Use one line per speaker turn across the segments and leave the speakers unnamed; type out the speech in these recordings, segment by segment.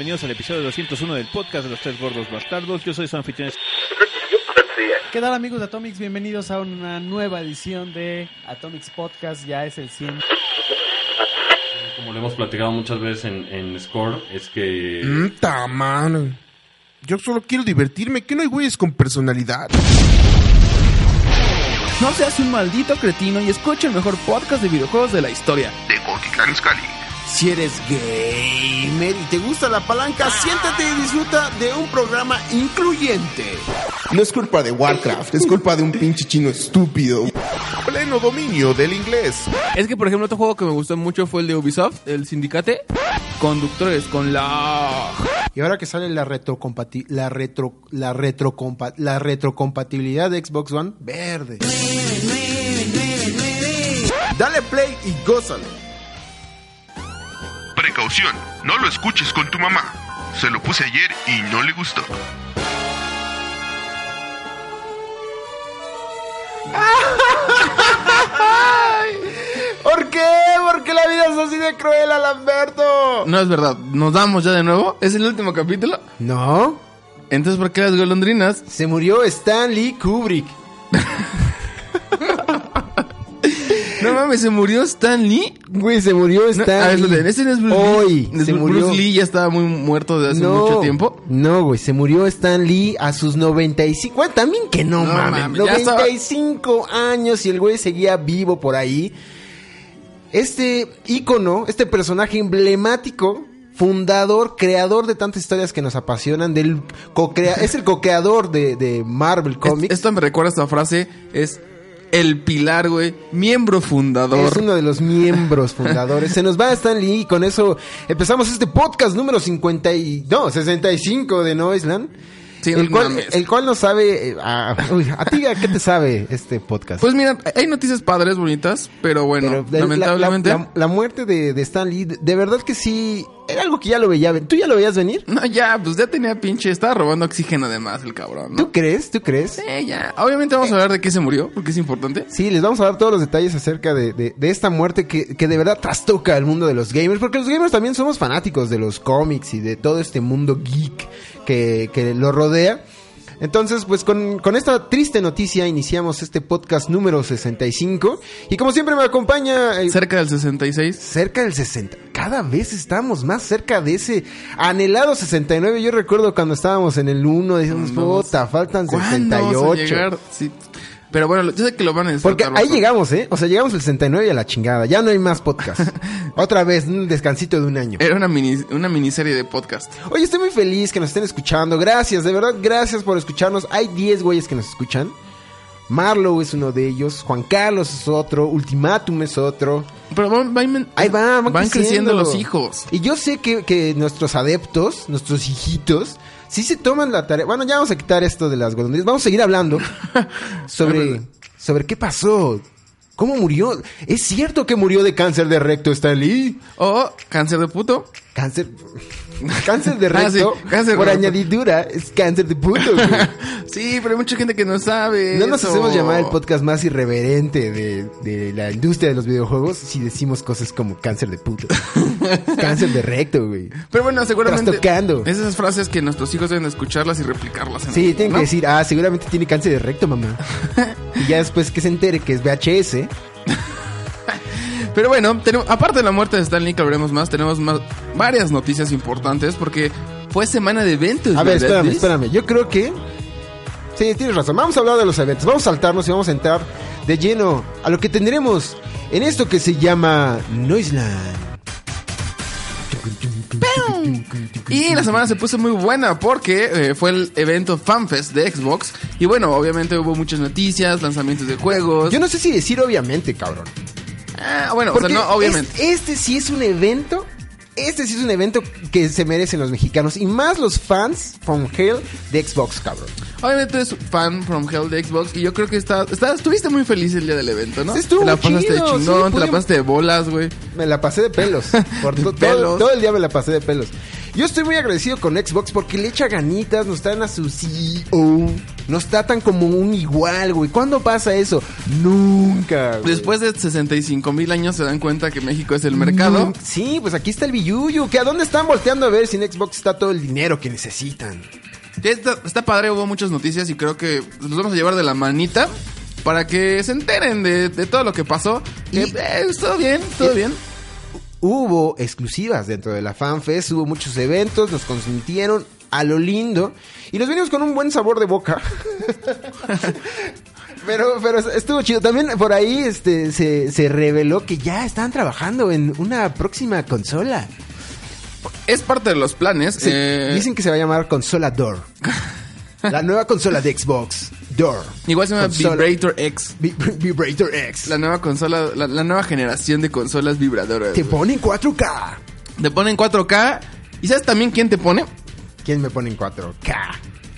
Bienvenidos al episodio 201 del podcast de los tres gordos bastardos. Yo soy su anfitrión.
¿Qué tal amigos de Atomics? Bienvenidos a una nueva edición de Atomics Podcast, ya es el 100.
Como lo hemos platicado muchas veces en, en Score, es que...
¡Ta mano! Yo solo quiero divertirme, que no hay güeyes con personalidad.
No seas un maldito cretino y escucha el mejor podcast de videojuegos de la historia.
De Gotitlán Scali. Si eres gamer y te gusta la palanca, siéntate y disfruta de un programa incluyente. No es culpa de Warcraft, es culpa de un pinche chino estúpido. Pleno dominio del inglés.
Es que, por ejemplo, otro juego que me gustó mucho fue el de Ubisoft, el Sindicate. Conductores con la...
Y ahora que sale la retrocompati la retro la retrocompa la retrocompatibilidad de Xbox One verde.
Dale play y gózalo. Precaución, no lo escuches con tu mamá. Se lo puse ayer y no le gustó.
¿Por qué? ¿Por qué la vida es así de cruel, Alamberto?
No es verdad, nos damos ya de nuevo. ¿Es el último capítulo?
No,
Entonces, ¿por qué las golondrinas?
se murió Stanley Kubrick.
No mames, se murió Stan Lee.
Güey, se murió
No, a ver, ese no es Bruce
Hoy
Lee.
se
Bruce
murió.
Lee ya estaba muy muerto desde hace
no,
mucho tiempo.
No, güey, se murió Stan Lee a sus 95. Bueno, también que no,
No
mames.
mames, ya estaba-
95 años y el güey seguía vivo por ahí. Este ícono, este personaje emblemático, fundador, creador de tantas historias que nos apasionan, del co-crea- es el co-creador de, de Marvel Comics.
Esto me recuerda esta frase, es el pilar, güey, miembro fundador.
Es uno de los miembros fundadores. Se nos va Stan Lee y con eso empezamos este podcast número 50 y... No, 65 de Noisland.
Sí,
el,
no
cual,
mames.
el cual no sabe... eh, a, uy, ¿a ti a qué te sabe este podcast?
Pues mira, hay noticias padres, bonitas, pero bueno,
Pero
lamentablemente...
La, la- la muerte de, de Stan Lee, de verdad que sí... Era algo que ya lo veía... ¿Tú ya lo veías venir?
No, ya, pues ya tenía pinche, estaba robando oxígeno además el cabrón, ¿no?
¿Tú crees? ¿Tú crees?
Sí, ya. Obviamente vamos a hablar de qué se murió, porque es importante.
Sí, les vamos a dar todos los detalles acerca de, de- de esta muerte que, que de verdad trastoca el mundo de los gamers, porque los gamers también somos fanáticos de los cómics y de todo este mundo geek que, que lo rodea. Entonces, pues con, con esta triste noticia iniciamos este podcast número 65 y como siempre me acompaña... eh,
Cerca del 66.
Cerca del 60. Cada vez estamos más cerca de ese anhelado 69. Yo recuerdo cuando estábamos en el 1, decíamos, puta, faltan
¿Cuándo vamos a
68.
llegar? Sí. Pero bueno, yo sé que lo van a necesitar.
Porque ahí
bastante.
llegamos, ¿eh? O sea, llegamos al 69 y a la chingada. Ya no hay más podcast. Otra vez, un descansito de un año.
Era una, mini, una miniserie de podcast.
Oye, estoy muy feliz que nos estén escuchando. Gracias, de verdad, gracias por escucharnos. Hay 10 güeyes que nos escuchan. Marlow es uno de ellos. Juan Carlos es otro. Ultimatum es otro.
Pero van, van-
Ahí va, van,
van creciendo los hijos.
Y yo sé que, que nuestros adeptos, nuestros hijitos, sí se toman la tarea. Bueno, ya vamos a quitar esto de las golondrinas. Vamos a seguir hablando sobre, sobre qué pasó. ¿Cómo murió? ¿Es cierto que murió de cáncer de recto Stan Lee?
O cáncer de puto.
Cáncer. Cáncer de
Ah, sí,
recto.
cáncer
por
recto.
añadidura, es cáncer de puto. güey.
Sí, pero hay mucha gente que no sabe.
No nos
eso.
hacemos llamar el podcast más irreverente de, de la industria de los videojuegos si decimos cosas como cáncer de puto. cáncer de recto, güey.
Pero bueno, seguramente.
Trastocando.
Es esas frases que nuestros hijos deben de escucharlas y replicarlas. En
Sí,
el-
tienen
¿no?
que decir, ah, seguramente tiene cáncer de recto, mamá. y ya después que se entere que es VHS.
Pero bueno, tenemos, aparte de la muerte de Stanley, que hablaremos más, tenemos más, varias noticias importantes porque fue semana de eventos.
A ver,
¿verdad,
espérame, espérame. Yo creo que. Sí, tienes razón. Vamos a hablar de los eventos. Vamos a saltarnos y vamos a entrar de lleno a lo que tendremos en esto que se llama Noiseland.
Y la semana se puso muy buena porque eh, fue el evento FanFest de Xbox. Y bueno, obviamente hubo muchas noticias, lanzamientos de juegos.
Yo no sé si decir obviamente, cabrón.
Ah, bueno, o sea,
Porque
no, obviamente.
es- este sí es un evento este sí es un evento que se merecen los mexicanos y más los fans from hell de Xbox, cabrón.
Obviamente eres fan from Hell de Xbox y yo creo que está, está- estuviste muy feliz el día del evento, ¿no?
Sí, estuvo
te la pasaste
chido,
de
sí,
chingón, te la pasaste de bolas, güey.
Me la pasé de pelos. Por to- todo,
Pelos.
todo el día me la pasé de pelos. Yo estoy muy agradecido con Xbox porque le echa ganitas, nos traen a su CEO, nos tratan como un igual, güey. ¿Cuándo pasa eso? Nunca. güey.
Después de 65 mil años se dan cuenta que México es el mercado.
Mm, Sí, pues aquí está el billuyo. ¿Que a dónde están volteando a ver si en Xbox está todo el dinero que necesitan?
Está, está padre, hubo muchas noticias y creo que los vamos a llevar de la manita para que se enteren de, de todo lo que pasó.
Y-
eh, todo bien, todo
y-
bien.
Hubo exclusivas dentro de la FanFest, hubo muchos eventos, nos consintieron a lo lindo y nos venimos con un buen sabor de boca. pero, pero estuvo chido. También por ahí este, se, se reveló que ya están trabajando en una próxima consola.
Es parte de los planes. Eh,
Dicen que se va a llamar Consola Door. la nueva consola de Xbox. Door.
igual se llama
Consola-
Vibrator X.
Vi- Vibrator X.
La nueva consola, la, la nueva generación de consolas vibradoras.
Te
güey.
pone en 4K.
Te ponen 4K. ¿Y sabes también quién te pone?
¿Quién me pone en 4K?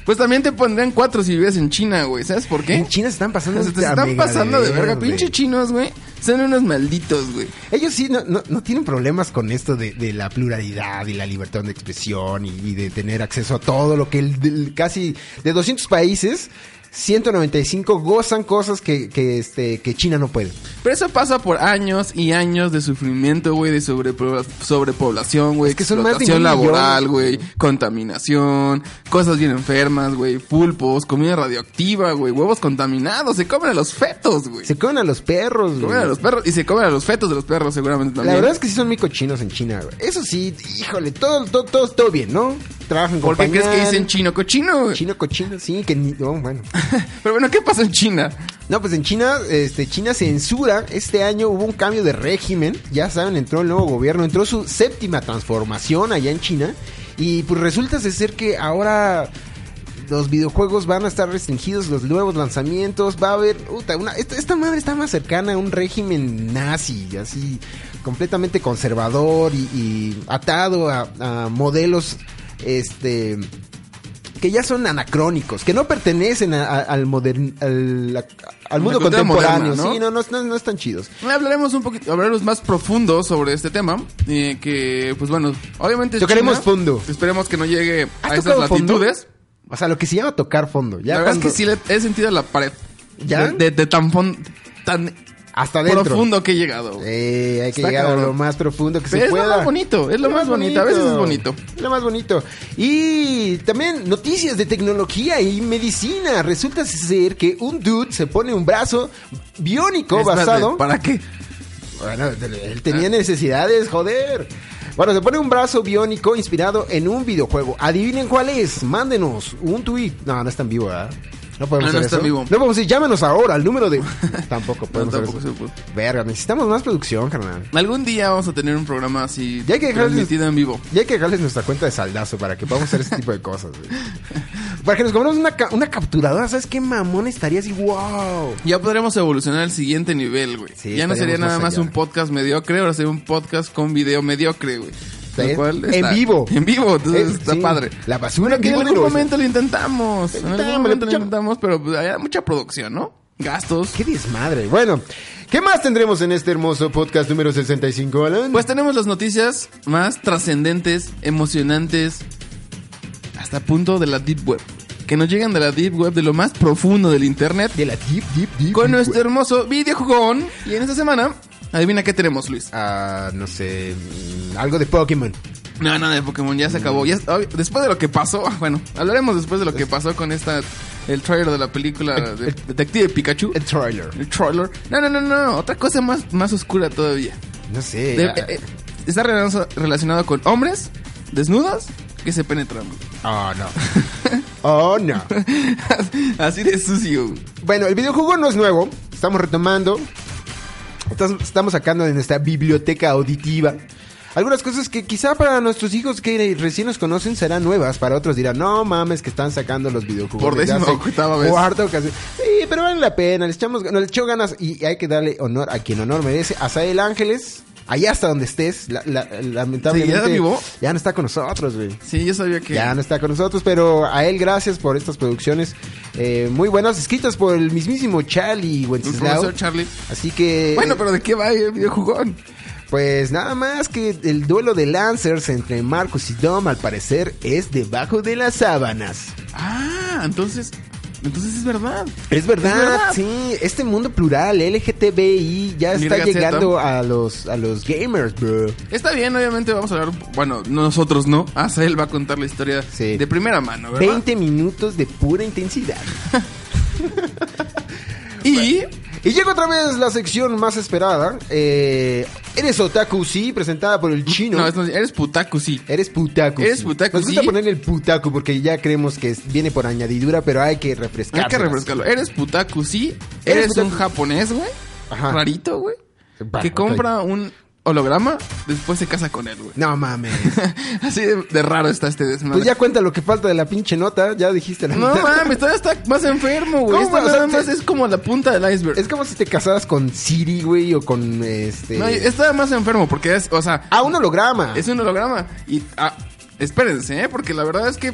Pues también te pondrían 4 si vives en China, güey. ¿Sabes por qué?
En China se están pasando
Se te
a
están pasando de verga. Pinche chinos, güey. Son unos malditos, güey.
Ellos sí no, no, no tienen problemas con esto de, de la pluralidad y la libertad de expresión y, y de tener acceso a todo lo que el, del- casi de 200 países, 195 gozan cosas que, que, este, que China no puede.
Pero eso pasa por años y años de sufrimiento, güey, de sobrepobla- sobrepoblación, güey,
Es que son más de
laboral, güey, contaminación, cosas bien enfermas, güey, pulpos, comida radioactiva, güey, huevos contaminados, se comen a los fetos, güey. Se
Se comen a los perros, güey.
comen a los perros y se comen a los fetos de los perros seguramente también.
La verdad es que sí son muy cochinos en China, güey. Eso sí, híjole, todo, todo, todo, todo bien, ¿no? Trabajan con
¿Por qué crees que dicen chino cochino?
Chino cochino, sí, que ni, oh, bueno.
Pero bueno, ¿qué pasa en China?
No, pues en China, este, China censura. Este año hubo un cambio de régimen. Ya saben, entró el nuevo gobierno, entró su séptima transformación allá en China. Y pues resulta ser que ahora los videojuegos van a estar restringidos, los nuevos lanzamientos. Va a haber. puta, una, esta, esta madre está más cercana a un régimen nazi, así, completamente conservador y, y atado a, a modelos. Este que ya son anacrónicos, que no pertenecen a- a- al, modern, al, a- al mundo contemporáneo.
moderna, ¿no?
Sí, no, no, no, no están chidos.
Hablaremos un poquito, hablaremos más profundo sobre este tema. eh, que, pues bueno, obviamente.
Tocaremos
China.
fondo.
Esperemos que no llegue
¿Has
a esas
fondo?
latitudes.
O sea, lo que se llama tocar fondo. Ya
la verdad es que sí le he sentido la pared.
¿Ya?
De, de- de tan, fon- tan
hasta adentro.
profundo que he llegado.
Eh, hay que
Está
llegar a lo más profundo que
Pero
se
es
pueda.
lo más bonito, es lo más bonito, a veces es bonito.
Es lo más bonito. Y también noticias de tecnología y medicina. Resulta ser que un dude se pone un brazo biónico basado.
¿Para qué?
Bueno, él tenía necesidades, joder. Bueno, se pone un brazo biónico inspirado en un videojuego. Adivinen cuál es. Mándenos un tweet. No, no está en vivo, ¿verdad? No podemos
No, no está
eso.
vivo.
No podemos decir, llámenos ahora al número de. tampoco podemos
tampoco
hacer
se puede.
eso. Verga, necesitamos más producción, carnal.
Algún día vamos a tener un programa así
Ya hay que dejarles-
transmitido en vivo.
Y hay que dejarles nuestra cuenta de saldazo para que podamos hacer ese tipo de cosas, güey. Para que nos compremos una, ca- una capturadora, ¿sabes qué mamón estaría así? ¡Wow!
Ya podremos evolucionar al siguiente nivel, güey.
Sí,
ya no sería nada
más
más
allá.
un podcast mediocre, ahora sería un podcast con video mediocre, güey.
En vivo.
En vivo, entonces
Eh,
está
sí.
padre.
La basura
que en algún momento lo intentamos. En algún momento lo intentamos, pero pues, hay mucha producción, ¿no? Gastos.
¡Qué desmadre! Bueno, ¿qué más tendremos en este hermoso podcast número 65, Alan?
Pues tenemos las noticias más trascendentes, emocionantes, hasta punto de la Deep Web. Que nos llegan de la Deep Web, de lo más profundo del Internet.
de la Deep, Deep, Deep.
Con
Deep
nuestro
Web.
hermoso videojugón. Y en esta semana, adivina qué tenemos, Luis.
Ah, no sé, algo de Pokémon.
No, no, de Pokémon ya se acabó. Ya, después de lo que pasó, bueno, hablaremos después de lo que pasó con esta, el trailer de la película de Detective Pikachu.
El trailer.
El trailer. No, no, no, no, otra cosa más, más oscura todavía.
No sé.
De-
ah,
eh, eh, está relacionado con hombres desnudos que se penetran.
Oh, no. oh, no.
Así de sucio.
Bueno, el videojuego no es nuevo. Estamos retomando. Estamos sacando de nuestra biblioteca auditiva. Algunas cosas que quizá para nuestros hijos que recién nos conocen serán nuevas. Para otros dirán, no mames, que están sacando los videojuegos.
Por décima octava vez.
cuarta ocasión. Sí, pero vale la pena. Le echamos, nos le echó ganas y hay que darle honor a quien honor merece. A Sael Ángeles. Allá hasta donde estés, la- la- lamentablemente.
¿Sí, ya vivo?
ya no está con nosotros, güey.
Sí, yo sabía que...
Ya no está con nosotros, pero a él gracias por estas producciones eh, muy buenas, escritas por el mismísimo Charlie Wenceslao.
Charlie.
Así que,
Bueno, pero ¿de qué va el videojugón?
pues nada más que el duelo de Lancers entre Marcus y Dom al parecer es debajo de las sábanas.
Ah, entonces... Entonces es verdad.
Es verdad,
Es verdad.
sí, este mundo plural LGTBI ya está
Mirga
llegando a los a los gamers, bro.
Está bien, obviamente vamos a hablar... Bueno, nosotros no. Azael va a contar la historia
Sí.
de primera mano, ¿verdad?
20 minutos de pura intensidad.
Y...
Y llega otra vez la sección más esperada. Eh, Eres Otaku, sí, presentada por el chino.
No, es- no, eres putaku, sí.
Eres putaku.
Eres putaku,
Nos gusta
sí.
ponerle el putaku porque ya creemos que viene por añadidura, pero hay que refrescar.
Hay que refrescarlo. Eres putaku, sí.
Eres
Eres, un japonés, güey.
Ajá.
Rarito, güey. Que compra un holograma, después se casa con él, güey.
No mames.
Así de, de raro está este desmadre.
pues ya cuenta lo que falta de la pinche nota. Ya dijiste la
No
mitad.
mames, todavía está más enfermo, güey. Esto
O sea,
nada más
te-
es como la punta del iceberg.
Es como si te casaras con Siri, güey, o con este.
No, está más enfermo porque es, o sea,
Ah, un holograma.
es un holograma. Y, ah, espérense, ¿eh? Porque la verdad es que,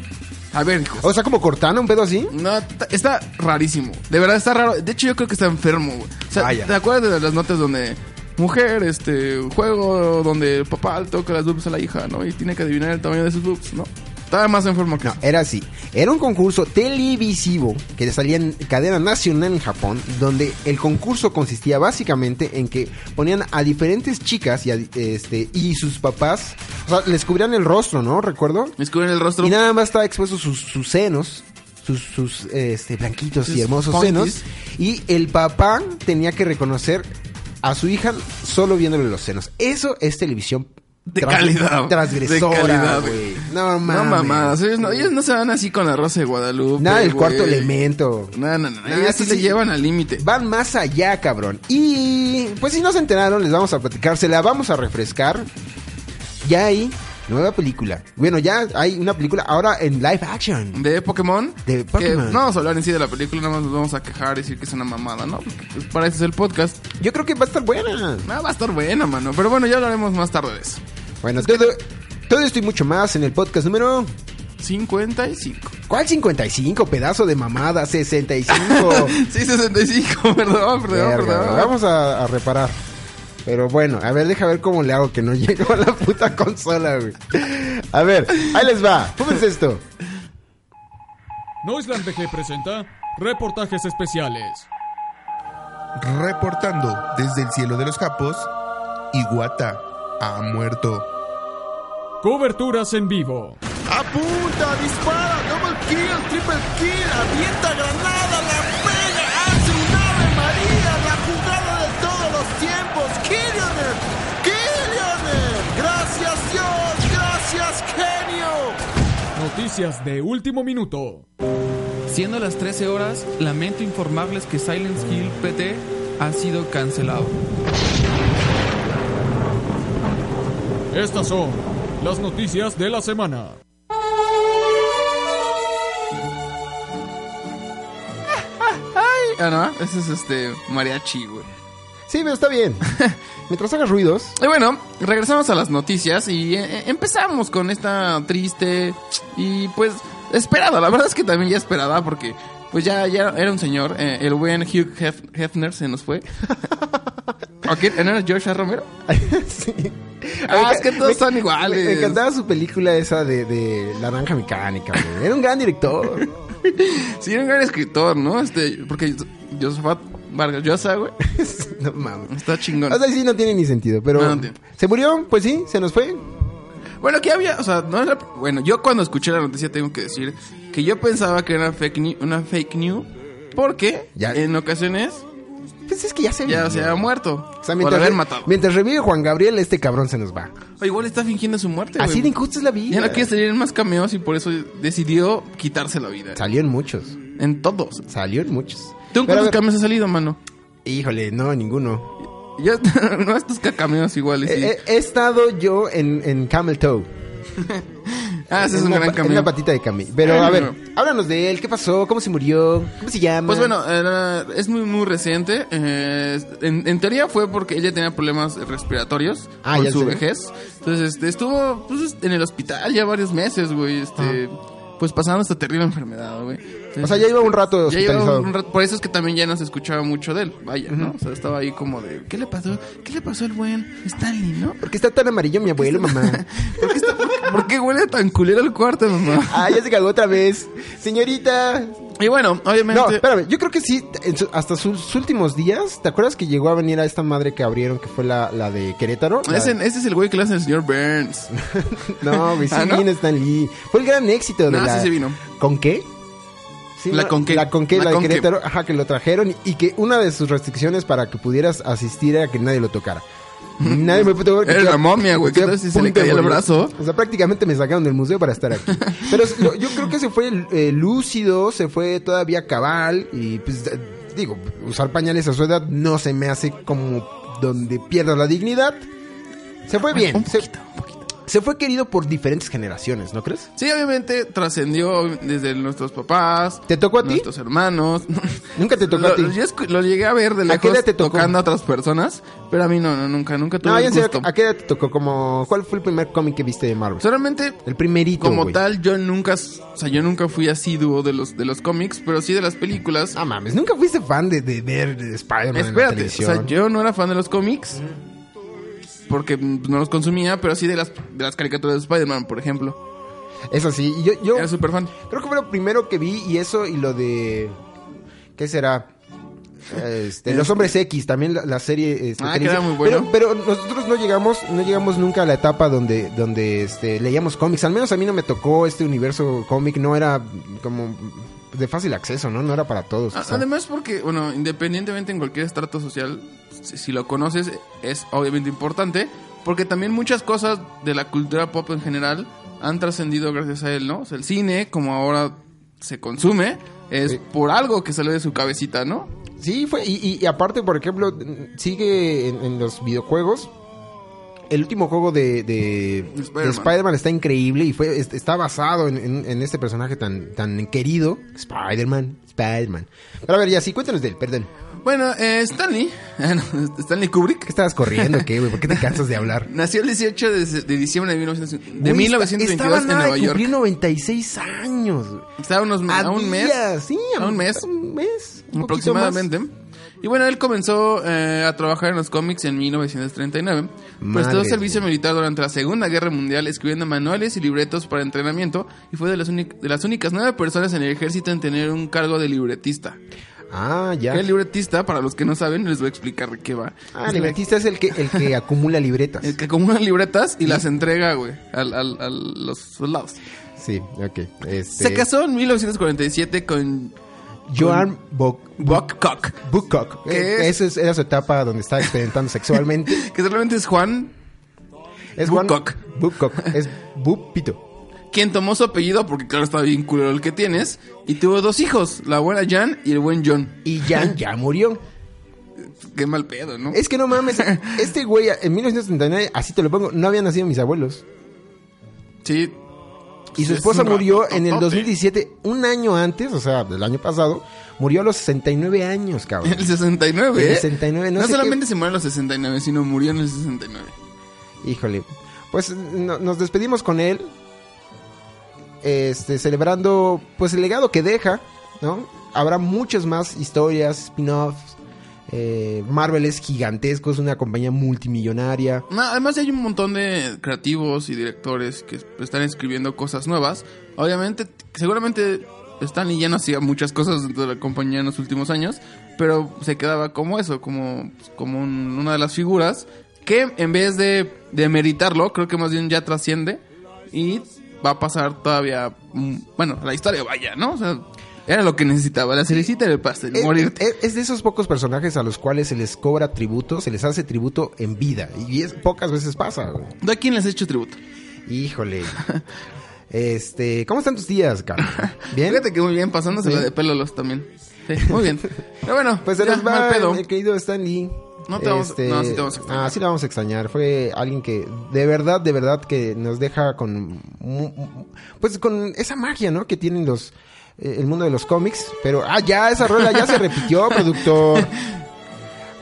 a ver, hijos.
O sea, como Cortana, un pedo así.
No, está, está rarísimo. De verdad está raro. De hecho, yo creo que está enfermo, güey. O sea,
Vaya.
¿te acuerdas de las notas donde mujer, este, juego donde el papá le toca las boobs a la hija, ¿no? Y tiene que adivinar el tamaño de sus boobs, ¿no? Estaba más enfermo que
No, era así. Era un concurso televisivo que salía en cadena nacional en Japón, donde el concurso consistía básicamente en que ponían a diferentes chicas y, a- este, y sus papás, o sea, les cubrían el rostro, ¿no? Recuerdo.
Descubren el rostro.
Y nada más estaba expuesto sus, sus senos, sus, sus este, blanquitos
Sus
y hermosos senos. Y el papá tenía que reconocer a su hija solo viéndole los senos. Eso es televisión
De calidad.
Transgresora,
De calidad,
güey. No mames.
No mamadas, ellos no, ellos no se van así con la rosa de Guadalupe.
Nada del cuarto elemento.
No, no, no.
Ah,
ellos
sí,
se llevan al límite.
Van más allá, cabrón. Y pues si no se enteraron, les vamos a platicar, se la vamos a refrescar. Ya hay nueva película. Bueno, ya hay una película ahora en live action.
De Pokémon.
De
que
Pokémon.
no vamos a hablar en sí de la película, nada más nos vamos a quejar y decir que es una mamada, ¿no? Porque pues, para eso es el podcast.
Yo creo que va a estar buena.
No, va a estar buena, mano. Pero bueno, ya hablaremos más tarde de eso.
Bueno, todo, todo esto y mucho más en el podcast número...
55.
¿Cuál 55? Pedazo de mamada, 65.
Sí, 65, perdón, perdón,
Verga,
perdón.
Vamos a, a reparar. Pero bueno, a ver, deja ver cómo le hago que no llego a la puta consola, güey. A ver, ahí les va. Fúmense esto.
Noiseland BG presenta reportajes especiales.
Reportando desde el cielo de los Japos, Iguata ha muerto.
Coberturas en vivo.
Apunta, dispara, double kill, triple kill, avienta granada, la
Noticias de último minuto.
Siendo las 13 horas, lamento informarles que Silent Hill PT ha sido cancelado.
Estas son las noticias de la semana.
Ah, no, ese es este mariachi, güey.
Sí, pero está bien. Mientras hagas ruidos.
Y bueno, regresamos a las noticias y eh, eh, empezamos con esta triste y pues esperada. La verdad es que también ya esperada porque pues ya, ya era un señor. eh, el buen Hugh Hef- Hefner se nos fue. ok, ¿no era George A. Romero?
sí.
Ah, es que todos
Me-
son iguales.
Me encantaba su película esa de, de La Naranja Mecánica, güey. Era un gran director.
Sí, era un gran escritor, ¿no? Este, porque Josafat Vargas Llosa, güey,
no mames.
está chingón.
O sea, sí no tiene ni sentido, pero...
No, no tiene.
¿Se murió? Pues sí, se nos fue.
Bueno, que había, o sea, no era, bueno, yo cuando escuché la noticia tengo que decir que yo pensaba que era fake new- una fake news porque
Ya.
en ocasiones
Pues es que ya se
ya
murió.
se había muerto
O sea, mientras,
haber
re-
matado.
mientras revive Juan Gabriel, este cabrón se nos va.
O igual está fingiendo su muerte.
Así
güey.
de injusta es la vida.
Ya no quiere salir en más cameos y por eso decidió quitarse la vida.
Salió en muchos.
En todos.
Salió en muchos.
¿Tú en cuántos cameos has salido, mano?
Híjole, no, ninguno.
Ya, no estos cameos iguales. sí.
He, he- estado yo en, en Camel Toe.
Ah, ese es un
una
gran cameo.
una patita de cameo. Pero
Ah,
a ver,
no.
háblanos de él. ¿Qué pasó? ¿Cómo se murió? ¿Cómo se llama?
Pues bueno, era- es muy muy reciente. eh, en, en teoría fue porque ella tenía problemas respiratorios
Ah,
con
ya
su
sé.
vejez. Entonces este, estuvo pues, en el hospital ya varios meses, güey. Este, Pues pasando esta terrible enfermedad, güey. Entonces.
O sea, ya iba un rato
ya
hospitalizado.
un rato- por eso es que también ya no se escuchaba mucho de él, vaya, ¿no? O sea, estaba ahí como de, ¿qué le pasó? ¿Qué le pasó al buen Stanley, no?
¿Por qué está tan amarillo mi abuelo, mamá?
¿Por qué, está- por- por qué huele tan culero el cuarto, mamá?
ah, ya se cagó otra vez. Señorita.
Y bueno, obviamente...
No, espérame, yo creo que sí, su- hasta sus últimos días, ¿te acuerdas que llegó a venir a esta madre que abrieron, que fue la, la de Querétaro? La-
Ese, ese es el güey que le hace el señor Burns.
No, güey, sí
¿Ah, no?
vino Stan Lee. Fue el gran éxito de
No,
la...
sí, sí vino.
¿Con qué? Sí,
La
no,
con qué.
La con qué,
La
la, de. Querétaro, ajá, que lo trajeron y que una de sus restricciones para que pudieras asistir era que nadie lo tocara. Nadie me pudo
Era la momia, güey, ¿qué tal si se le caía el brazo?
O sea, prácticamente me sacaron del museo para estar aquí. Pero lo- yo creo que se fue eh, lúcido, se fue todavía cabal y pues eh, digo, usar pañales a su edad no se me hace como donde pierda la dignidad. Se fue bien.
Un
se-. Se fue querido por diferentes generaciones, ¿no crees?
Sí, obviamente trascendió desde nuestros papás.
¿Te tocó a ti?
Nuestros hermanos.
Nunca te tocó
lo,
a ti.
Yo lo llegué a ver de
¿A
lejos
edad te tocó?
tocando a otras personas, pero a mí no, no nunca, nunca tuve
No,
el
en serio,
gusto.
¿a qué edad te tocó? Como, ¿Cuál fue el primer cómic que viste de Marvel?
Solamente
El primerito,
como
güey.
tal yo nunca, o sea, yo nunca fui asiduo de los de los cómics, pero sí de las películas.
Ah, mames, nunca fuiste fan de, de ver Spider-Man en la
Espérate, o
televisión.
sea, yo no era fan de los cómics porque mm, no los consumía, pero sí de las de las caricaturas de Spider-Man, por ejemplo.
Eso sí, y yo, yo
Era súper fan.
creo que fue lo primero que vi y eso y lo de... ¿Qué será? Este, Los Hombres X, también la, la serie... este,
Ah, era muy bueno.
Pero, pero nosotros no llegamos, no llegamos nunca a la etapa donde, donde este, leíamos cómics. Al menos a mí no me tocó este universo cómic, no era como de fácil acceso, ¿no? No era para todos.
A-. Además porque, bueno, independientemente en cualquier estrato social, si, si lo conoces es obviamente importante, porque también muchas cosas de la cultura pop en general han trascendido gracias a él, ¿no? O sea, el cine, como ahora se consume, es
Sí.
por algo que salió de su cabecita, ¿no?
Sí, fue. Y, aparte, por ejemplo, sigue en, en los videojuegos. El último juego de, de, de
Spider-Man.
Está increíble y fue es- está basado en, en- en este personaje tan, tan querido. Spider-Man, Spider-Man. Pero a ver, ya sí, cuéntanos de él, perdón.
Bueno, eh, Stanley, no, Stanley Kubrick,
¿Qué estabas corriendo? ¿Qué, güey? ¿Por qué te cansas de hablar?
nació el 18 de, de diciembre de, 1900 de
Güey,
1922
estaba
en Nueva
de
York.
cumplir 96 años. güey.
Estaba unos, a,
A
un mes.
sí,
a un mes.
Un mes. un poquito
aproximadamente. Y bueno, él comenzó eh, a trabajar en los cómics en 1939. Prestó servicio
mía.
militar durante la Segunda Guerra Mundial escribiendo manuales y libretos para entrenamiento y fue de las, de las únicas nueve personas en el ejército en tener un cargo de libretista.
Ah, ya.
El libretista, para los que no saben, les voy a explicar de qué va.
Ah,
Es
libretista es el que, el que acumula libretas.
El que acumula libretas y las entrega, güey, al- al- a los soldados.
Sí, ok. Este,
Se casó en 1947 con
Joan
Buckcock,
Bookcock.
¿Qué
Eh,
es?
Esa es- era su etapa donde estaba experimentando sexualmente.
que realmente es Juan,
Es Juan
Bookcock.
Bookcock. Es Bupito.
Quien tomó su apellido porque claro está bien culero el que tienes y tuvo dos hijos, la buena Jan y el buen John.
Y Jan ya murió.
Qué mal pedo, ¿no?
Es que no mames. Este güey en 1939, así te lo pongo, no habían nacido mis abuelos.
Sí.
Y su
Es
esposa murió en el 2017, un año antes, o sea, del año pasado. Murió a los 69 años, cabrón.
El 69,
En el
¿eh?
69, no
no
sé
solamente se murió en los 69, sino murió en el 69.
Híjole. Pues no- nos despedimos con él. Este, celebrando pues el legado que deja, ¿no? Habrá muchas más historias, spin-offs. eh, Marvel es gigantesco, es una compañía multimillonaria.
Además hay un montón de creativos y directores que están escribiendo cosas nuevas. Obviamente, seguramente Stanley ya no hacía muchas cosas dentro de la compañía en los últimos años, pero se quedaba como eso, como, como un- una de las figuras que en vez de, de meritarlo, creo que más bien ya trasciende y va a pasar todavía, mm, bueno, la historia vaya, ¿no? O sea, era lo que necesitaba, la cerecita del pastel,
Es,
morirte.
es- es de esos pocos personajes a los cuales se les cobra tributo, se les hace tributo en vida. Y es, pocas veces pasa, güey.
¿De a quién les he hecho tributo?
Híjole. Este, ¿cómo están tus días, cabrón? ¿Bien?
Fíjate que muy bien, pasándose la de pelo los también. Sí, muy bien. Pero bueno,
Pues se nos va el querido Stanley.
No te vamos,
Este,
no, sí te vamos a extrañar.
Ah, sí la vamos a extrañar. Fue alguien que de verdad, de verdad que nos deja con pues con esa magia, ¿no? Que tienen los eh, el mundo de los cómics, pero ah, ya esa rola ya se repitió, productor.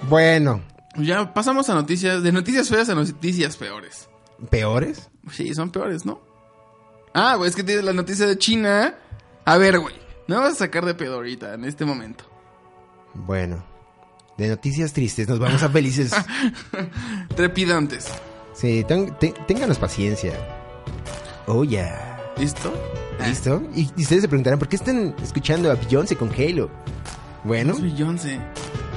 Bueno,
Ya pasamos a noticias, de noticias feas a noticias peores.
peores.
Sí, son peores, ¿no? Ah, güey, es que tienes la noticia de China. A ver, güey, no vas a sacar de pedo ahorita, en este momento.
Bueno, de noticias tristes nos vamos a felices.
Trepidantes.
Sí, ten- te- ténganos paciencia. Oh, ya.
¿Listo?
¿Listo? Y, y ustedes se preguntarán, ¿por qué están escuchando a Beyoncé con Halo? Bueno,
Es Beyoncé.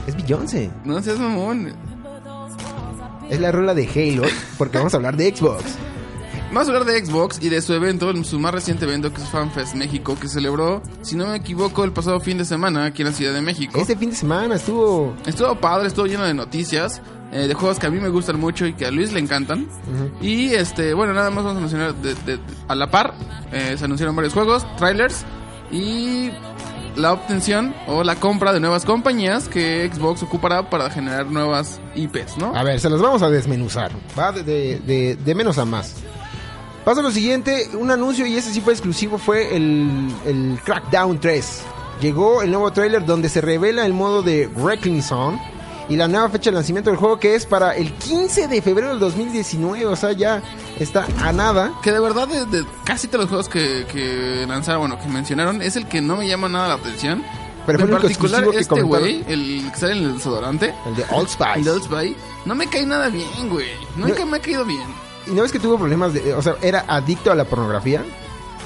es Beyoncé.
No seas mamón.
Es la rola de Halo, porque vamos a hablar de Xbox.
Vamos a hablar de Xbox y de su evento, su más reciente evento que es FanFest México, que celebró, si no me equivoco, el pasado fin de semana aquí en la Ciudad de México.
Este fin de semana estuvo...
Estuvo padre, estuvo lleno de noticias, eh, de juegos que a mí me gustan mucho y que a Luis le encantan. Y este, bueno, nada más vamos a mencionar de- de- a la par. eh, se anunciaron varios juegos, trailers y la obtención o la compra de nuevas compañías que Xbox ocupará para generar nuevas IPs, ¿no?
A ver, se los vamos a desmenuzar. Va de- de- de menos a más. Pasa lo siguiente, un anuncio y ese sí fue exclusivo, fue el, el Crackdown 3. Llegó el nuevo trailer donde se revela el modo de Wrecking Zone y la nueva fecha de lanzamiento del juego que es para el 15 de febrero del 2019, o sea, ya está a nada.
Que de verdad, de, de casi todos los juegos que, que lanzaron, bueno, que mencionaron, es el que no me llama nada la atención.
Pero
en particular, este güey, el que sale en el desodorante,
El de Old Spice.
el de Old Spice, no me cae nada bien, güey. Nunca me ha caído bien.
¿Y no ves que tuvo problemas de... O sea, era adicto a la pornografía?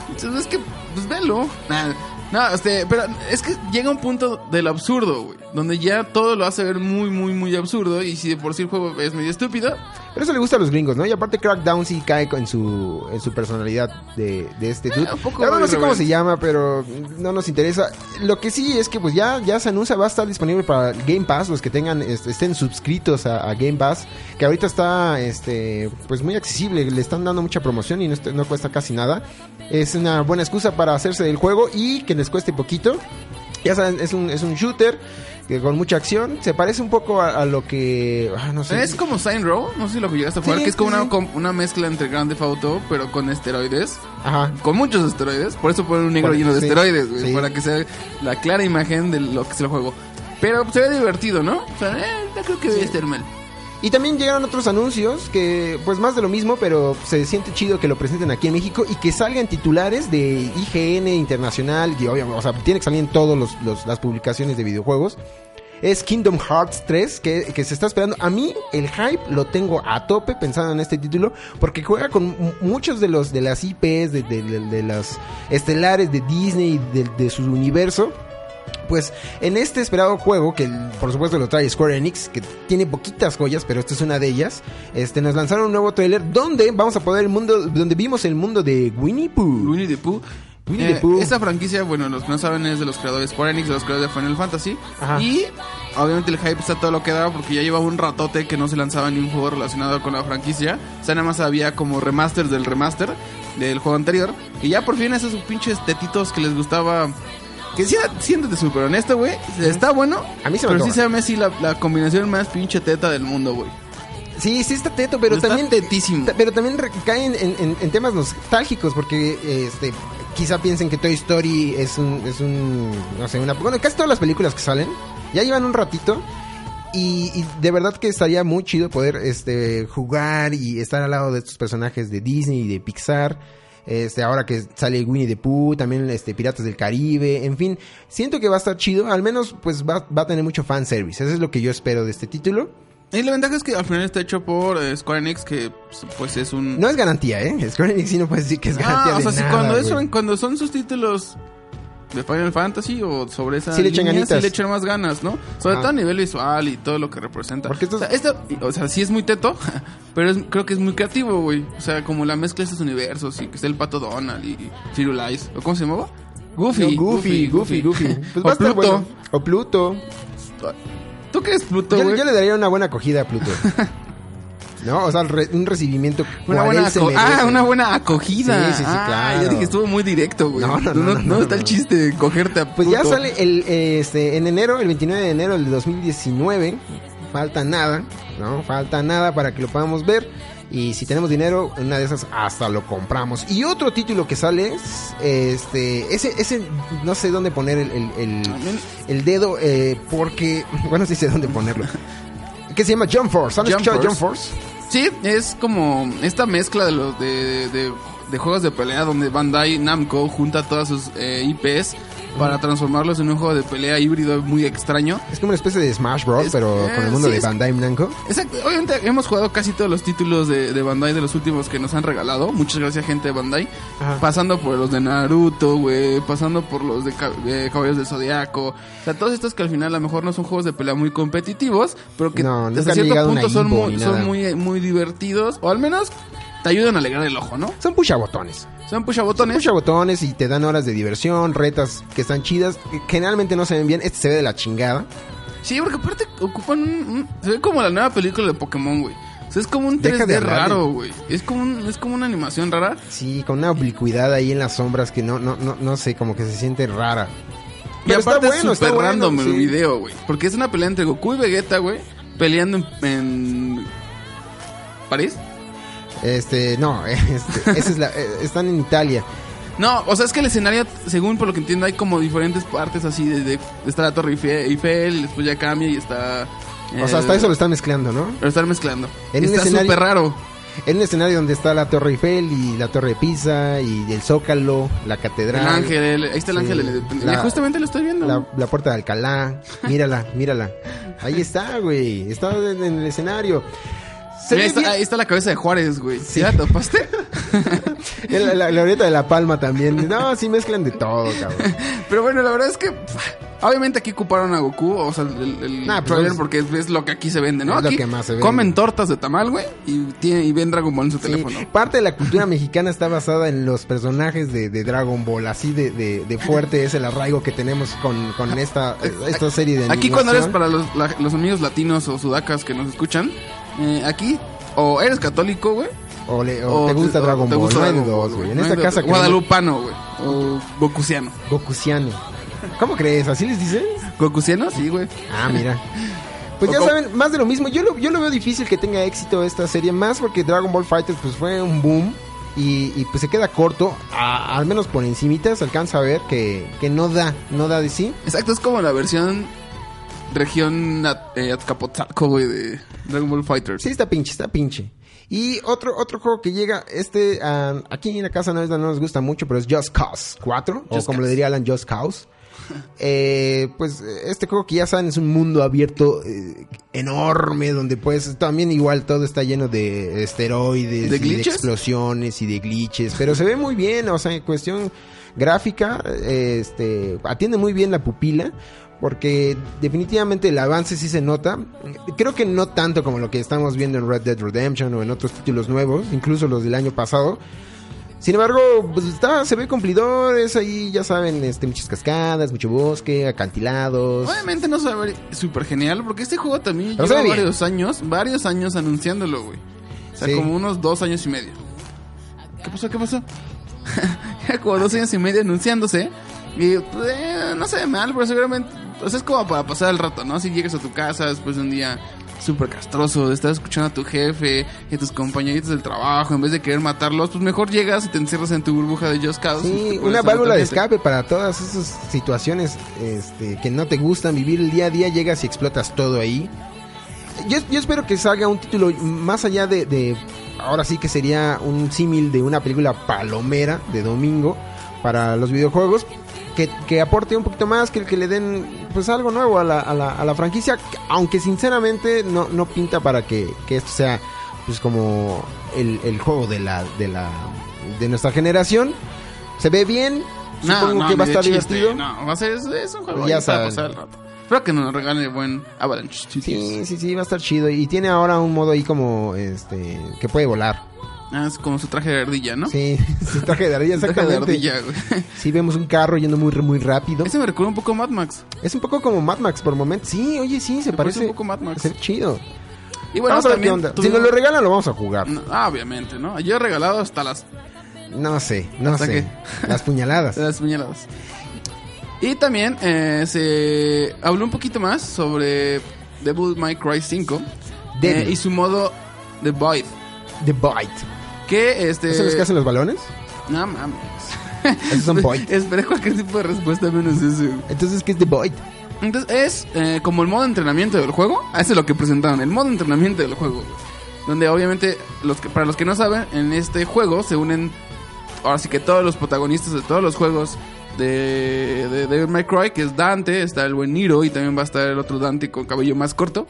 Entonces es que, pues velo. Nah, no, este, pero es que llega un punto del absurdo, güey. Donde ya todo lo hace ver muy, muy, muy absurdo. Y si de por sí el juego es medio estúpido,
Pero eso le gusta a los gringos, ¿no? Y aparte Crackdown sí cae en su, en su personalidad de, de este dude.
poco
La verdad no sé cómo se llama, pero no nos interesa. Lo que sí es que pues ya, ya se anuncia, va a estar disponible para Game Pass, los que tengan, este, estén suscritos a, a Game Pass, que ahorita está este pues muy accesible, le están dando mucha promoción y no, no cuesta casi nada. Es una buena excusa para hacerse del juego y que les cueste poquito. Ya saben, es un, es un shooter que con mucha acción. Se parece un poco a, a lo que. ah, no sé.
es como Sign Row. No sé si lo que llegaste a jugar,
Sí,
que es como
sí,
una, una mezcla entre Grand Theft Auto, pero con esteroides.
Ajá.
Con muchos esteroides. Por eso ponen un negro
Por-
lleno de
sí,
esteroides, güey. Para que sea la clara imagen de lo que es el juego. Pero se ve divertido, ¿no? O sea, eh, no creo que vaya a estar mal.
Y también llegaron otros anuncios que, pues más de lo mismo, pero se siente chido que lo presenten aquí en México y que salgan titulares de IGN Internacional, y obviamente, o sea, tiene que salir en todas las publicaciones de videojuegos. Es Kingdom Hearts 3, que, que se está esperando. A mí el hype lo tengo a tope pensando en este título, porque juega con mu- muchos de los de las IPs, de, de- de- de las estelares de Disney, de, de su universo. Pues en este esperado juego, que por supuesto lo trae Square Enix, que tiene poquitas joyas, pero esta es una de ellas, este, nos lanzaron un nuevo trailer donde vamos a poder el mundo, donde vimos el mundo de Winnie Pooh.
Winnie the Pooh.
Winnie the
Eh,
Pooh.
Esta franquicia, bueno, los que no saben es de los creadores Square Enix, de los creadores de Final Fantasy.
Ajá.
Y obviamente el hype está todo lo que daba porque ya llevaba un ratote que no se lanzaba ni un juego relacionado con la franquicia. O sea, nada más había como remasters del remaster del juego anterior. Y ya por fin esos pinches tetitos que les gustaba. Que sí, siéntete súper honesto, güey. Está bueno.
A mí se me
Pero sí se llama así la, la combinación más pinche teta del mundo, güey.
Sí, sí está teto, pero
Está
también
tetísimo.
ta- Pero también re- caen en, en- en temas nostálgicos porque este quizá piensen que Toy Story es un es un no sé, una bueno, casi todas las películas que salen ya llevan un ratito y, y de verdad que estaría muy chido poder este jugar y estar al lado de estos personajes de Disney y de Pixar. Este, ahora que sale Winnie the Pooh, también este, Piratas del Caribe, en fin, siento que va a estar chido, al menos pues va, va a tener mucho fanservice, eso es lo que yo espero de este título.
Y la ventaja es que al final está hecho por eh, Square Enix, que pues es un...
No es garantía, ¿eh? Square Enix sí no puede decir que es garantía
Ah, o
de
sea, si
nada,
cuando, cuando son sus títulos de Final Fantasy o sobre esa
Sí le echan
línea,
ganitas.
sí le echan más ganas, ¿no? Sobre
Ah.
todo a nivel visual y todo lo que representa.
Porque estos-
o, sea, esto- o sea, sí es muy teto, pero es- creo que es muy creativo, güey. O sea, como la mezcla de estos universos y que está el Pato Donald y Firulais. ¿O cómo se llamaba? Goofy.
No, Goofy, Goofy, Goofy. Pues
o Pluto.
bueno. O Pluto.
¿Tú qué es Pluto,
Yo,
güey?
yo le daría una buena acogida a Pluto. ¿No? O sea, re- un recibimiento
Una buena ah, una buena acogida.
Sí, sí, sí,
Ah,
claro.
Ya dije, estuvo muy directo, güey.
No, no, no, no,
¿Dónde
no,
está el chiste de cogerte a
Pues ya sale el, este, en enero, el 29 de enero del 2019. falta nada, ¿no? Falta nada para que lo podamos ver. Y si tenemos dinero, una de esas hasta lo compramos. Y otro título que sale es, este, ese, ese, no sé dónde poner el, el, el- el dedo, eh, porque, bueno, sí sé dónde ponerlo. Que se llama Jump Force. ¿Han escuchado Jump
Force. Sí, es como esta mezcla de los de, de juegos de pelea donde Bandai Namco junta todas sus eh, IPs para transformarlos en un juego de pelea híbrido muy extraño.
Es como una especie de Smash Bros,
Es-
pero
eh,
con el mundo
sí,
de Bandai Namco.
Exacto. Obviamente hemos jugado casi todos los títulos de, de Bandai de los últimos que nos han regalado. Muchas gracias gente de Bandai.
Ajá.
Pasando por los de Naruto, güey. Pasando por los de, de Caballeros del Zodiaco. O sea, todos estos que al final a lo mejor no son juegos de pelea muy competitivos, pero que
No,
hasta cierto punto son, muy, son muy, muy divertidos. O al menos te ayudan a alegrar el ojo, ¿no?
Son pushabotones.
Son push botones.
Pushabotones y te dan horas de diversión, retas que están chidas. Generalmente no se ven bien. Este se ve de la chingada.
Sí, porque aparte ocupan un, un- Se ve como la nueva película de Pokémon, güey. O sea, es como un
Deja de
3D
hablar de-
raro, güey. Es como un- es como una animación rara.
Sí, con una oblicuidad ahí en las sombras que no, no, no, no sé, como que se siente rara.
Y aparte
está bueno,
es
está
súper
bueno,
random el
sí.
video, güey. Porque es una pelea entre Goku y Vegeta, güey. Peleando en... en... ¿París?
Este, no, este, esa es la, eh, están en Italia.
No, o sea, es que el escenario, según por lo que entiendo, hay como diferentes partes así de... de- está la Torre Eiffel, después ya cambia y está...
O sea, hasta eso lo están mezclando, ¿no?
Lo están mezclando.
En
está
escenario-
súper raro.
En un escenario donde está la Torre Eiffel y la Torre de Pisa y el Zócalo, la catedral.
El ángel, el- ahí está el
Sí,
ángel la Justamente lo estoy viendo.
La, la puerta de Alcalá. Mírala, mírala. Ahí está, güey. Está en, en el escenario. Se
Mira,
ve
ahí, está,
bien-
ahí está la cabeza de Juárez, güey. ¿Sí la topaste?
La, la de la palma también. No, sí mezclan de todo, cabrón.
Pero bueno, la verdad es que pff, obviamente aquí ocuparon a Goku, o sea, el, el
Nah, pues, es-
porque es, es lo que aquí se vende, ¿no?
Es lo que más se vende.
comen tortas de tamal, güey, y tiene y ven Dragon Ball en su
Sí,
teléfono.
parte de la cultura mexicana está basada en los personajes de, de Dragon Ball. Así de, de- de fuerte es el arraigo que tenemos con, con esta, esta serie de
Aquí cuando eres
animación.
para los, la- los amigos latinos o sudacas que nos escuchan, eh, aquí o eres católico, güey,
O, le- o te gusta Dragon Ball.
gusta
no dos, güey. En
no
esta casa.
Guadalupano, güey, o Gokusiano.
Gokusiano. ¿Cómo crees? ¿Así les dicen?
¿Gokusiano? Sí, güey.
Ah, mira. Pues ya saben, más de lo mismo. Yo lo, yo lo veo difícil que tenga éxito esta serie, más porque Dragon Ball Fighters pues fue un boom y, y, pues se queda corto, a- al menos por encimita se alcanza a ver que, que no da, no da de sí.
Exacto, es como la versión región At- eh, Azcapotzalco, güey, de Dragon Ball Fighters.
Sí, está pinche, está pinche. Y otro, otro juego que llega, este, ah, aquí en la casa no, no nos gusta mucho, pero es Just Cause 4, o como
Cause.
le diría Alan, Just Cause. Eh, pues este juego que ya saben es un mundo abierto eh, enorme donde pues también igual todo está lleno de esteroides
¿De
y de explosiones y de glitches pero se ve muy bien o sea en cuestión gráfica eh, este atiende muy bien la pupila porque definitivamente el avance sí se nota creo que no tanto como lo que estamos viendo en Red Dead Redemption o en otros títulos nuevos incluso los del año pasado sin embargo, pues está, se ve cumplidor, es ahí, ya saben, este, muchas cascadas, mucho bosque, acantilados.
Obviamente no se va a ver súper genial, porque este juego también
Pero
lleva varios años, varios años anunciándolo, güey. O sea,
Sí.
como unos dos años y medio. ¿Qué pasó? ¿Qué pasó? Como dos años y medio anunciándose. Y pues, eh, no se ve mal, pero seguramente. O sea, es como para pasar el rato, ¿no? Si llegas a tu casa después de un día súper castroso, de estar escuchando a tu jefe y a tus compañeritos del trabajo, en vez de querer matarlos, pues mejor llegas y te encierras en tu burbuja de Just Cause.
Sí,
pones
una válvula de escape para todas esas situaciones este, que no te gustan vivir el día a día, llegas y explotas todo ahí. Yo, yo espero que salga un título más allá de, de- ahora sí que sería un símil de una película palomera de domingo para los videojuegos, que, que aporte un poquito más, que, que le den pues algo nuevo a la, a la, a la franquicia, aunque sinceramente no, no pinta para que, que esto sea pues como el, el juego de la, de la de nuestra generación. Se ve bien,
No,
supongo
no,
que va a estar
chiste,
divertido.
No, va a ser, es, un juego
Ya
para pasar el rato. Espero que nos regale buen Avalanche.
Sí, sí, sí, va a estar chido. Y tiene ahora un modo ahí como, este, que puede volar.
Ah, es como su traje de ardilla, ¿no?
Sí, su traje de ardilla,
Su traje de
exactamente.
ardilla, güey.
Sí, vemos un carro yendo muy, muy rápido.
Ese me recuerda un poco a Mad Max.
Es un poco como Mad Max por momentos. Sí, oye, sí, se
Me
parece.
un poco Mad Max.
Se ve chido.
Y bueno,
vamos a ver qué
también
onda. Si nos lo regalan, lo vamos a jugar.
No, ah, obviamente, ¿no? Yo he regalado hasta las,
No sé, no
¿Hasta
sé. Las puñaladas.
las puñaladas. Y también eh, se habló un poquito más sobre Devil May Cry 5
Devil.
eh, y su modo The Void.
The Void.
Que este.
¿Esos son los que hacen los balones?
No mames.
Esos son Void.
Esperé cualquier tipo de respuesta menos eso.
Entonces, ¿qué es The Void?
Entonces es eh, como el modo de entrenamiento del juego. Ah, Eso es lo que presentaron, el modo de entrenamiento del juego. Donde obviamente, los que, para los que no saben, en este juego se unen, ahora sí que todos los protagonistas de todos los juegos de, de Cry, que es Dante, está el buen Niro y también va a estar el otro Dante con cabello más corto.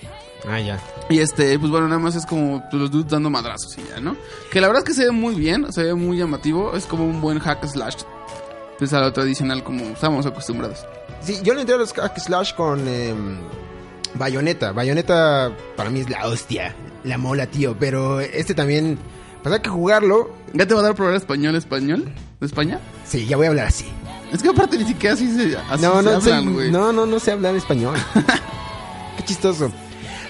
Ah, ya.
Y este, pues bueno, nada más es como pues, los dudes dando madrazos y ya, ¿no? Que la verdad es que se ve muy bien, se ve muy llamativo, es como un buen hack slash. Pues a lo tradicional como estamos acostumbrados.
Sí, yo le entré a los hack slash con eh, Bayonetta. Bayonetta para mí es la hostia, la mola, tío. Pero este también, pues hay que jugarlo.
¿Ya te va a dar probar español español? ¿De España?
Sí, ya voy a hablar así.
Es que aparte ni siquiera así se, así
no,
se
no, sé-
hablan, güey.
no, no, no sé hablar español. Qué chistoso.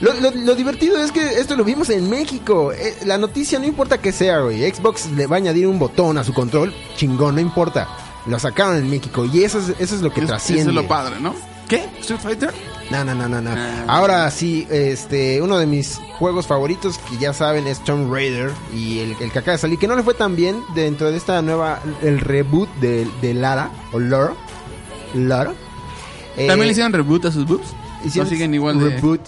Lo, lo- lo divertido es que esto lo vimos en México. Eh, la noticia no importa que sea, güey. Xbox le va a añadir un botón a su control. Chingón, no importa. Lo sacaron en México y eso es, eso es lo que
Es-
trasciende.
Eso es lo padre, ¿no? ¿Qué? ¿Street Fighter?
No, no, no, no, no.
Ah.
Ahora sí, este, uno de mis juegos favoritos que ya saben es Tomb Raider y el, el que acaba de salir, que no le fue tan bien dentro de esta nueva, el reboot de, de Lara, o Lara. Lara. Eh,
¿También le hicieron reboot a sus boobs? ¿O siguen igual de...?
reboot.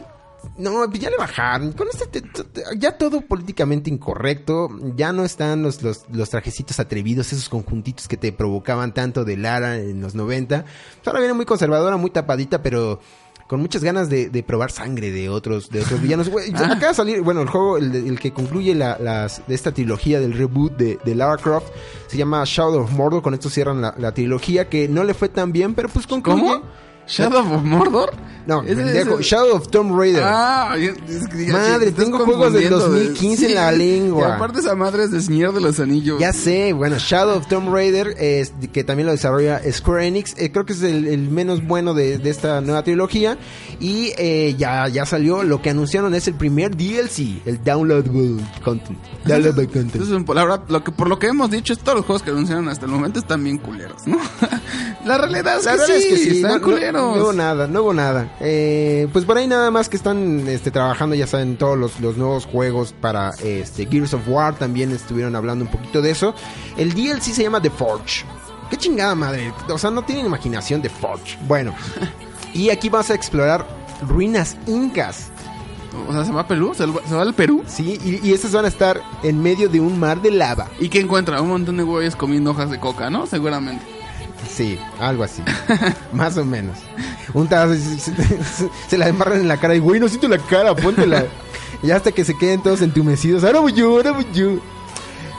No, pues ya le bajaron. Con este, te- te- ya todo políticamente incorrecto. Ya no están los, los, los trajecitos atrevidos, esos conjuntitos que te provocaban tanto de Lara en los 90. Pues ahora viene muy conservadora, muy tapadita, pero con muchas ganas de, de probar sangre de otros, de otros villanos.
Ah.
Acaba de salir, bueno, el juego, el, el que concluye la, las, de esta trilogía del reboot de, de Lara Croft, se llama Shadow of Mordor. Con esto cierran la, la trilogía que no le fue tan bien, pero pues concluye.
¿Cómo? ¿Shadow of Mordor?
No, pendejo,
ese-
Shadow of Tomb Raider.
Ah, es que
Madre, tengo juegos del
confundiendo de-
2015 en la lengua.
Y aparte esa madre es de Señor de los Anillos.
Ya sé, bueno, Shadow of Tomb Raider, es, que también lo desarrolla Square Enix, eh, creo que es el, el menos bueno de, de esta nueva trilogía. Y eh, ya, ya salió, lo que anunciaron es el primer DLC, el Downloadable Content. Downloadable Content.
Entonces, por la verdad, lo que, por lo que hemos dicho, es todos los juegos que anunciaron hasta el momento están bien culeros, ¿no? la realidad es,
La
que,
verdad
sí,
es que sí,
están
no, no- no hubo nada, no hubo nada. Eh, pues por ahí nada más que están este, trabajando, ya saben, todos los, los nuevos juegos para este, Gears of War, también estuvieron hablando un poquito de eso. El DLC se llama The Forge. Qué chingada madre, o sea, no tienen imaginación de Forge. Bueno, y aquí vas a explorar ruinas incas.
O sea, ¿se va a Perú? ¿Se va, se va al Perú?
Sí, y, y estas van a estar en medio de un mar de lava.
¿Y qué encuentra? Un montón de güeyes comiendo hojas de coca, ¿no? Seguramente.
Sí, algo así. Más o menos. Un tazo se, se- se la embarran en la cara y, güey, no siento la cara, póntela. y hasta que se queden todos entumecidos. Ahora voy yo, ahora voy yo.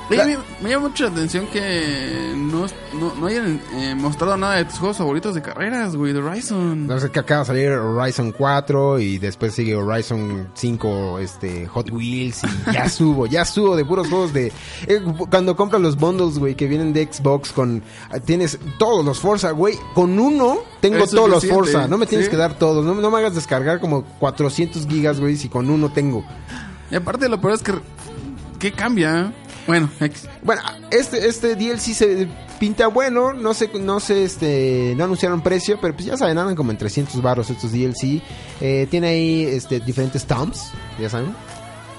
Oye, me, me llama mucho la atención que no, no, no hayan eh, mostrado nada de tus juegos favoritos de carreras, güey, de Horizon.
No sé que acaba de salir Horizon 4 y después sigue Horizon 5 este, Hot Wheels y ya subo, ya subo de puros juegos de... eh, cuando compras los bundles, güey, que vienen de Xbox con... ah, Tienes todos los Forza, güey. Con uno tengo
Es
todos los Forza. No me tienes
sí.
que dar todos. No, no me hagas descargar como 400 gigas, güey, si con uno tengo.
Y aparte lo peor es que... ¿Qué cambia? Bueno.
Bueno, este, este DLC se pinta bueno, no sé, no sé, este, no anunciaron precio, pero pues ya saben, andan como en 300 baros estos DLC. Eh, tiene ahí, este, diferentes tombs, ya saben,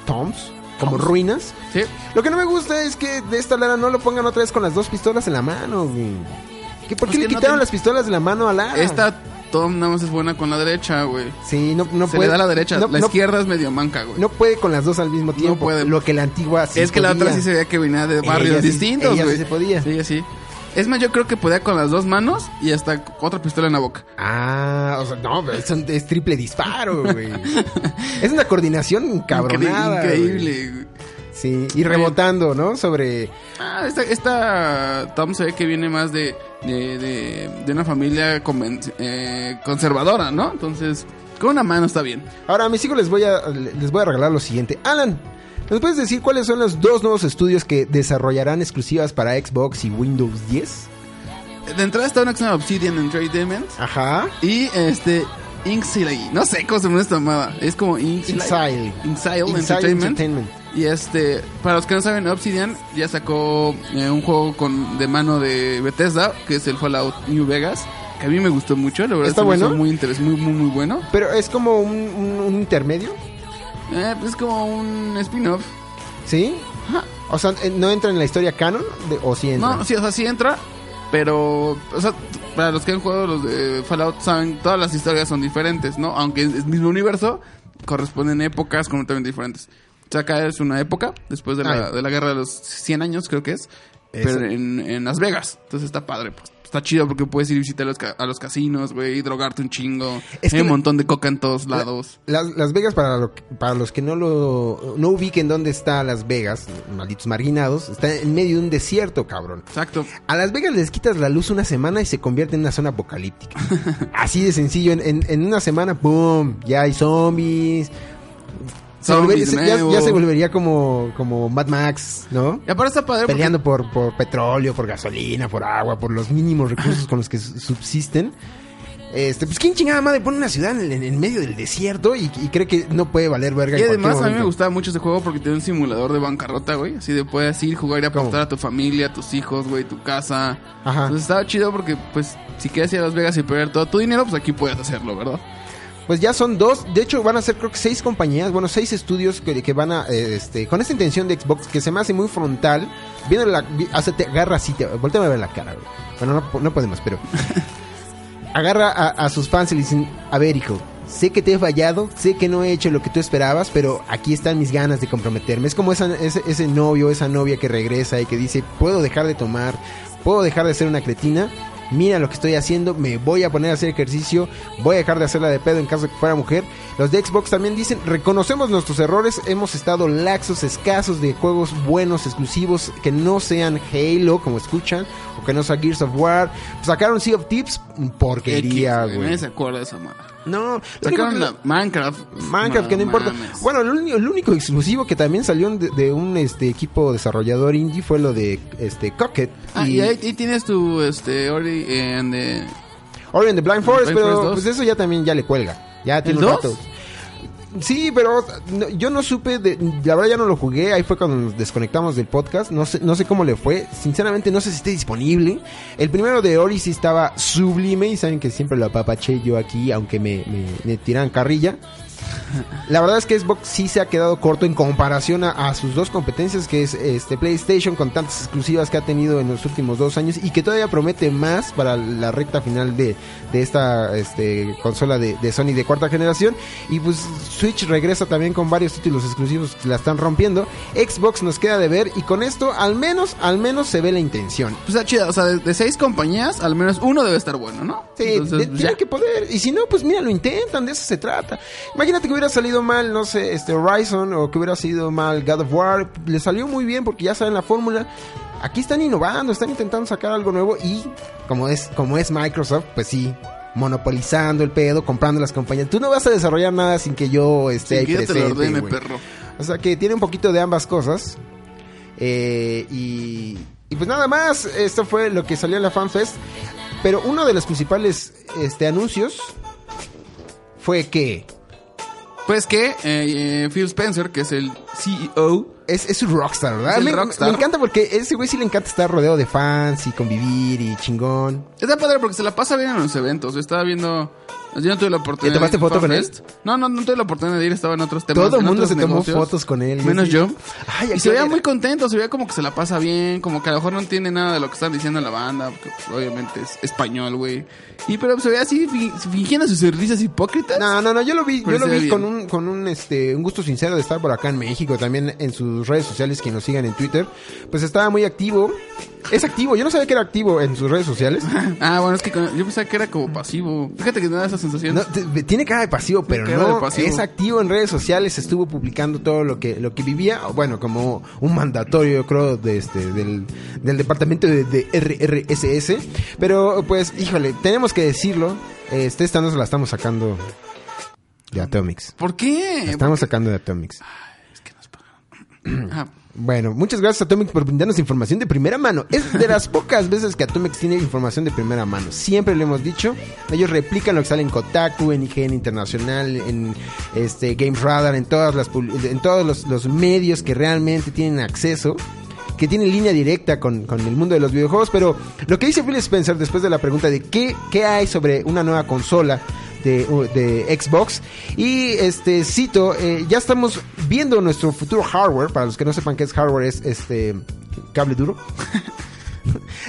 tombs, como ruinas.
Sí.
Lo que no me gusta es que de esta Lara no lo pongan otra vez con las dos pistolas en la mano, güey. ¿Qué, ¿Por
Pues
qué le
que no
quitaron las pistolas de la mano a Lara?
Esta Tom nada más es buena con la derecha, güey.
Sí, no, no
Se
puede.
le da la derecha.
no-
la
no-
izquierda es medio manca, güey.
No puede con las dos al mismo tiempo.
puede.
Lo que la antigua sí
es que la otra sí se veía que venía de barrios
Ella sí-
distintos,
ella sí
güey.
se podía.
Sí, sí. Es más, yo creo que podía con las dos manos y hasta otra pistola en la boca.
Ah, o sea, no, pero es, un- es triple disparo, güey. es una coordinación güey.
Increíble, güey.
Sí, y rebotando, ¿no? Sobre.
Ah, esta, esta Tom se ve que viene más de, de, de, de una familia conven- eh, conservadora, ¿no? Entonces, con una mano está bien.
Ahora, a mis hijos les voy a, les voy a regalar lo siguiente. Alan, ¿nos puedes decir cuáles son los dos nuevos estudios que desarrollarán exclusivas para Xbox y Windows 10?
De entrada está una que se llama Obsidian Entertainment
Ajá.
y este Inxile. No sé cómo se llama esta mamada. Es como Inxile. Inxile. Entertainment. Y este, para los que no saben, Obsidian ya sacó eh, un juego con de mano de Bethesda, que es el Fallout New Vegas. que a mí me gustó mucho, la verdad
¿Está
se me hizo
bueno?
muy interes, muy, muy, muy bueno.
Pero es como un, un- un intermedio,
Eh, pues es como un spin-off.
¿sí? O sea, eh, ¿no entra en la historia canon? De- ¿O sí entra?
No, sí, o sea, sí entra, pero, o sea, para los que han jugado los de Fallout saben, todas las historias son diferentes, ¿no? Aunque es el mismo universo, corresponden épocas completamente diferentes. O sea, acá es una época, después de la,
Ah.
de la guerra de los 100 años, creo que es,
Eso.
pero en, en Las Vegas. Entonces está padre, pues. Está chido porque puedes ir a visitar a los, ca- a los casinos, güey, y drogarte un chingo.
Es
Hay un
la-
montón de coca en todos lados.
Las, Las Vegas, para, lo para los que no lo no ubiquen dónde está Las Vegas, malditos marginados, está en medio de un desierto, cabrón.
Exacto.
A Las Vegas les quitas la luz una semana y se convierte en una zona apocalíptica. Así de sencillo, en, en- en una semana, ¡pum! Ya hay zombies.
Zombies
se- ya, se volvería como, como Mad Max, ¿no?
Y aparte está padre porque
Peleando por, por petróleo, por gasolina, por agua, por los mínimos recursos con los que su- subsisten. Este, pues quién chingada madre pone una ciudad en, en- medio del desierto y, y cree que no puede valer verga.
Y además a mí me gustaba mucho ese juego porque tiene un simulador de bancarrota, güey. Así de puedes ir, jugar y apostar
¿Cómo?
a tu familia, a tus hijos, güey, tu casa.
Ajá.
Entonces estaba chido porque, pues, si quieres ir a Las Vegas y perder todo tu dinero, pues aquí puedes hacerlo, ¿verdad?
Pues ya son dos, de hecho van a ser creo que seis compañías, bueno, seis estudios que, que van a, eh, este, con esta intención de Xbox que se me hace muy frontal, viene la, hace, te agarra así, te, voltea a ver la cara, güey. Bueno, no, no podemos, pero agarra a, a sus fans y le dicen, a ver hijo, sé que te he fallado, sé que no he hecho lo que tú esperabas, pero aquí están mis ganas de comprometerme. Es como esa- ese, ese novio, esa novia que regresa y que dice, puedo dejar de tomar, puedo dejar de ser una cretina. Mira lo que estoy haciendo, me voy a poner a hacer ejercicio, voy a dejar de hacerla de pedo en caso de que fuera mujer. Los de Xbox también dicen, reconocemos nuestros errores, hemos estado laxos, escasos de juegos buenos, exclusivos, que no sean Halo, como escuchan, o que no sea Gears of War. Sacaron Sea of Tips, porquería, güey.
Nadie se acuerda de esa madre.
No, lo
Sacaron la Minecraft.
Minecraft, que no importa.
mames.
Bueno, el único, el único exclusivo que también salió de, de un este equipo desarrollador indie fue lo de este Cocket
Ah,
y
y ahí, ahí tienes tu, este, Ori en de...
Ori and the Blind Forest,
Blind
pero
Forest 2.
pues eso ya también ya le cuelga. Ya tiene
¿El
un
2?
rato. Sí, pero no- yo no supe, de, la verdad ya no lo jugué, ahí fue cuando nos desconectamos del podcast, no sé, no sé cómo le fue, sinceramente no sé si esté disponible. El primero de Ori estaba sublime y saben que siempre lo apapaché yo aquí, aunque me, me tiran carrilla. La verdad es que Xbox sí se ha quedado corto en comparación a, a sus dos competencias, que es este PlayStation con tantas exclusivas que ha tenido en los últimos dos años y que todavía promete más para la recta final de, de esta este, consola de, de Sony de cuarta generación. Y pues Switch regresa también con varios títulos exclusivos que la están rompiendo. Xbox nos queda de ver y con esto al menos, al menos se ve la intención.
Pues está chida, o sea, de, de seis compañías, al menos uno debe estar bueno, ¿no?
Sí,
Entonces, pues,
tienen
ya.
que poder. Y si no, pues mira, lo intentan, de eso se trata. Imagínate que hubiera salido mal, no sé, este Horizon o que hubiera sido mal God of War. Le salió muy bien porque ya saben la fórmula. Aquí están innovando, están intentando sacar algo nuevo y como es, como es Microsoft, pues sí, monopolizando el pedo, comprando las compañías. Tú no vas a desarrollar nada sin que yo esté
Sí,
ahí
que ya te lo
presente,
ordene, perro.
O sea que tiene un poquito de ambas cosas. Eh, y, y pues nada más, esto fue lo que salió en la FanFest. Pero uno de los principales este, anuncios fue que
Pues que eh, eh, Phil Spencer, que es el CEO,
es, es un rockstar, ¿verdad?
Es
me,
rockstar.
me encanta porque ese güey sí le encanta estar rodeado de fans y convivir y chingón.
está padre porque se la pasa bien en los eventos. Estaba viendo. Yo no tuve la oportunidad.
¿Ya tomaste foto con él?
No, no, no tuve la oportunidad de ir, estaba en otros temas.
Todo el mundo se tomó fotos con él.
Menos yo.
Ay,
Y
¿a
se veía muy contento, se veía como que se la pasa bien, como que a lo mejor no entiende nada de lo que están diciendo en la banda, porque pues, obviamente es español, güey. Y pero se veía así fi- fingiendo sus risas hipócritas.
No, no, no, yo lo vi, yo lo vi
bien.
con un, con un, este, un gusto sincero de estar por acá en México, también en sus redes sociales, que nos sigan en Twitter, pues estaba muy activo. Es activo, yo no sabía que era activo en sus redes sociales.
Ah, bueno, es que yo pensaba que era como pasivo. Fíjate que me da esa sensación.
No, tiene cara de pasivo, pero no,
pasivo.
es activo en redes sociales, estuvo publicando todo lo que, lo que vivía, bueno, como un mandatorio, yo creo, de este, del, del departamento de, de RRSS, pero pues, híjole, tenemos que decirlo, este, esta no se la estamos sacando de Atomics.
¿Por qué?
La estamos sacando de Atomics. Bueno, muchas gracias Atomics por brindarnos información de primera mano. Es de las pocas veces que Atomics tiene información de primera mano. Siempre lo hemos dicho. Ellos replican lo que sale en Kotaku, en IGN Internacional, en este Games Radar, en todas las en todos los, los medios que realmente tienen acceso. que tiene línea directa con, con el mundo de los videojuegos, pero lo que dice Phil Spencer después de la pregunta de qué, qué hay sobre una nueva consola de, Xbox, y este cito, eh, ya estamos viendo nuestro futuro hardware, para los que no sepan qué es hardware, es este cable duro.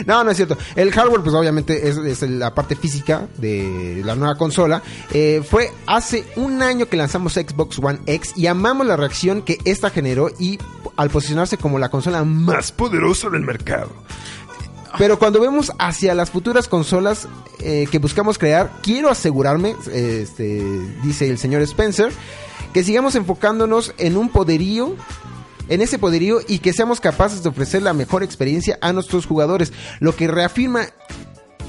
No, no es cierto. El hardware, pues obviamente es, es la parte física de la nueva consola. Eh, fue hace un año que lanzamos Xbox One X y amamos la reacción que esta generó y al posicionarse como la consola más poderosa del mercado. Pero cuando vemos hacia las futuras consolas eh, que buscamos crear, quiero asegurarme, este, dice el señor Spencer, que sigamos enfocándonos en un poderío en ese poderío y que seamos capaces de ofrecer la mejor experiencia a nuestros jugadores, lo que reafirma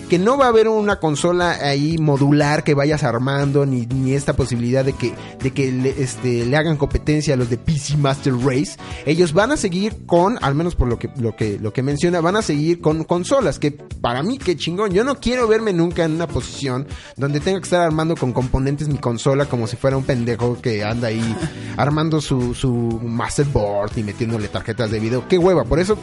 que no va a haber una consola ahí modular que vayas armando ni, ni esta posibilidad de que de que le, este, le hagan competencia a los de PC Master Race. Ellos van a seguir con al menos por lo que lo que lo que menciona van a seguir con consolas que para mí qué chingón. Yo no quiero verme nunca en una posición donde tenga que estar armando con componentes mi consola como si fuera un pendejo que anda ahí armando su su masterboard y metiéndole tarjetas de video. Qué hueva por eso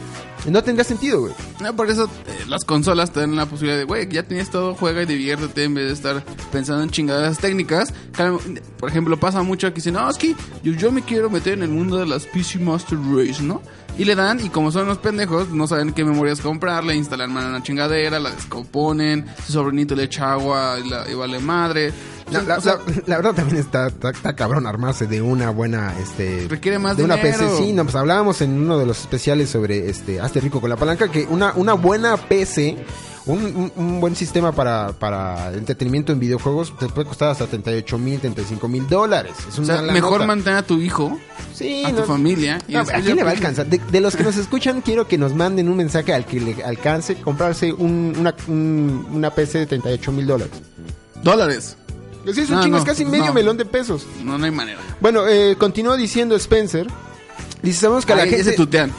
no tendría sentido güey.
No, por eso eh, las consolas te dan la posibilidad de, güey, ya tienes todo, juega y diviértete en vez de estar pensando en chingaderas técnicas. Por ejemplo, pasa mucho que dicen, no, es que yo, yo me quiero meter en el mundo de las PC Master Race, ¿no? Y le dan, y como son unos pendejos, no saben qué memorias comprar, le instalan mal una chingadera, la descomponen, su sobrinito le echa agua y, la- y vale madre.
La, la-
O sea,
la- la verdad también está, está, está cabrón armarse de una buena este
Requiere más
de una. PC sí no pues hablábamos en uno de los especiales sobre este hazte rico con la palanca que una una buena PC un, un- un buen sistema para, para entretenimiento en videojuegos te puede costar hasta 38 mil, 35 mil dólares. Es
o
una
sea,
la
mejor
nota.
mantener a tu hijo,
Sí,
a
no-
tu familia. y
no, ¿A quién le va a alcanzar? De, de los que nos escuchan, quiero que nos manden un mensaje al que le alcance comprarse un- una, un- una PC de 38 mil dólares.
Dólares.
Sí, es un
No,
chingo, es casi medio melón de pesos.
No, no hay manera.
Bueno, eh, continúa diciendo Spencer. Dice, sabemos que a la gente...
se tutean.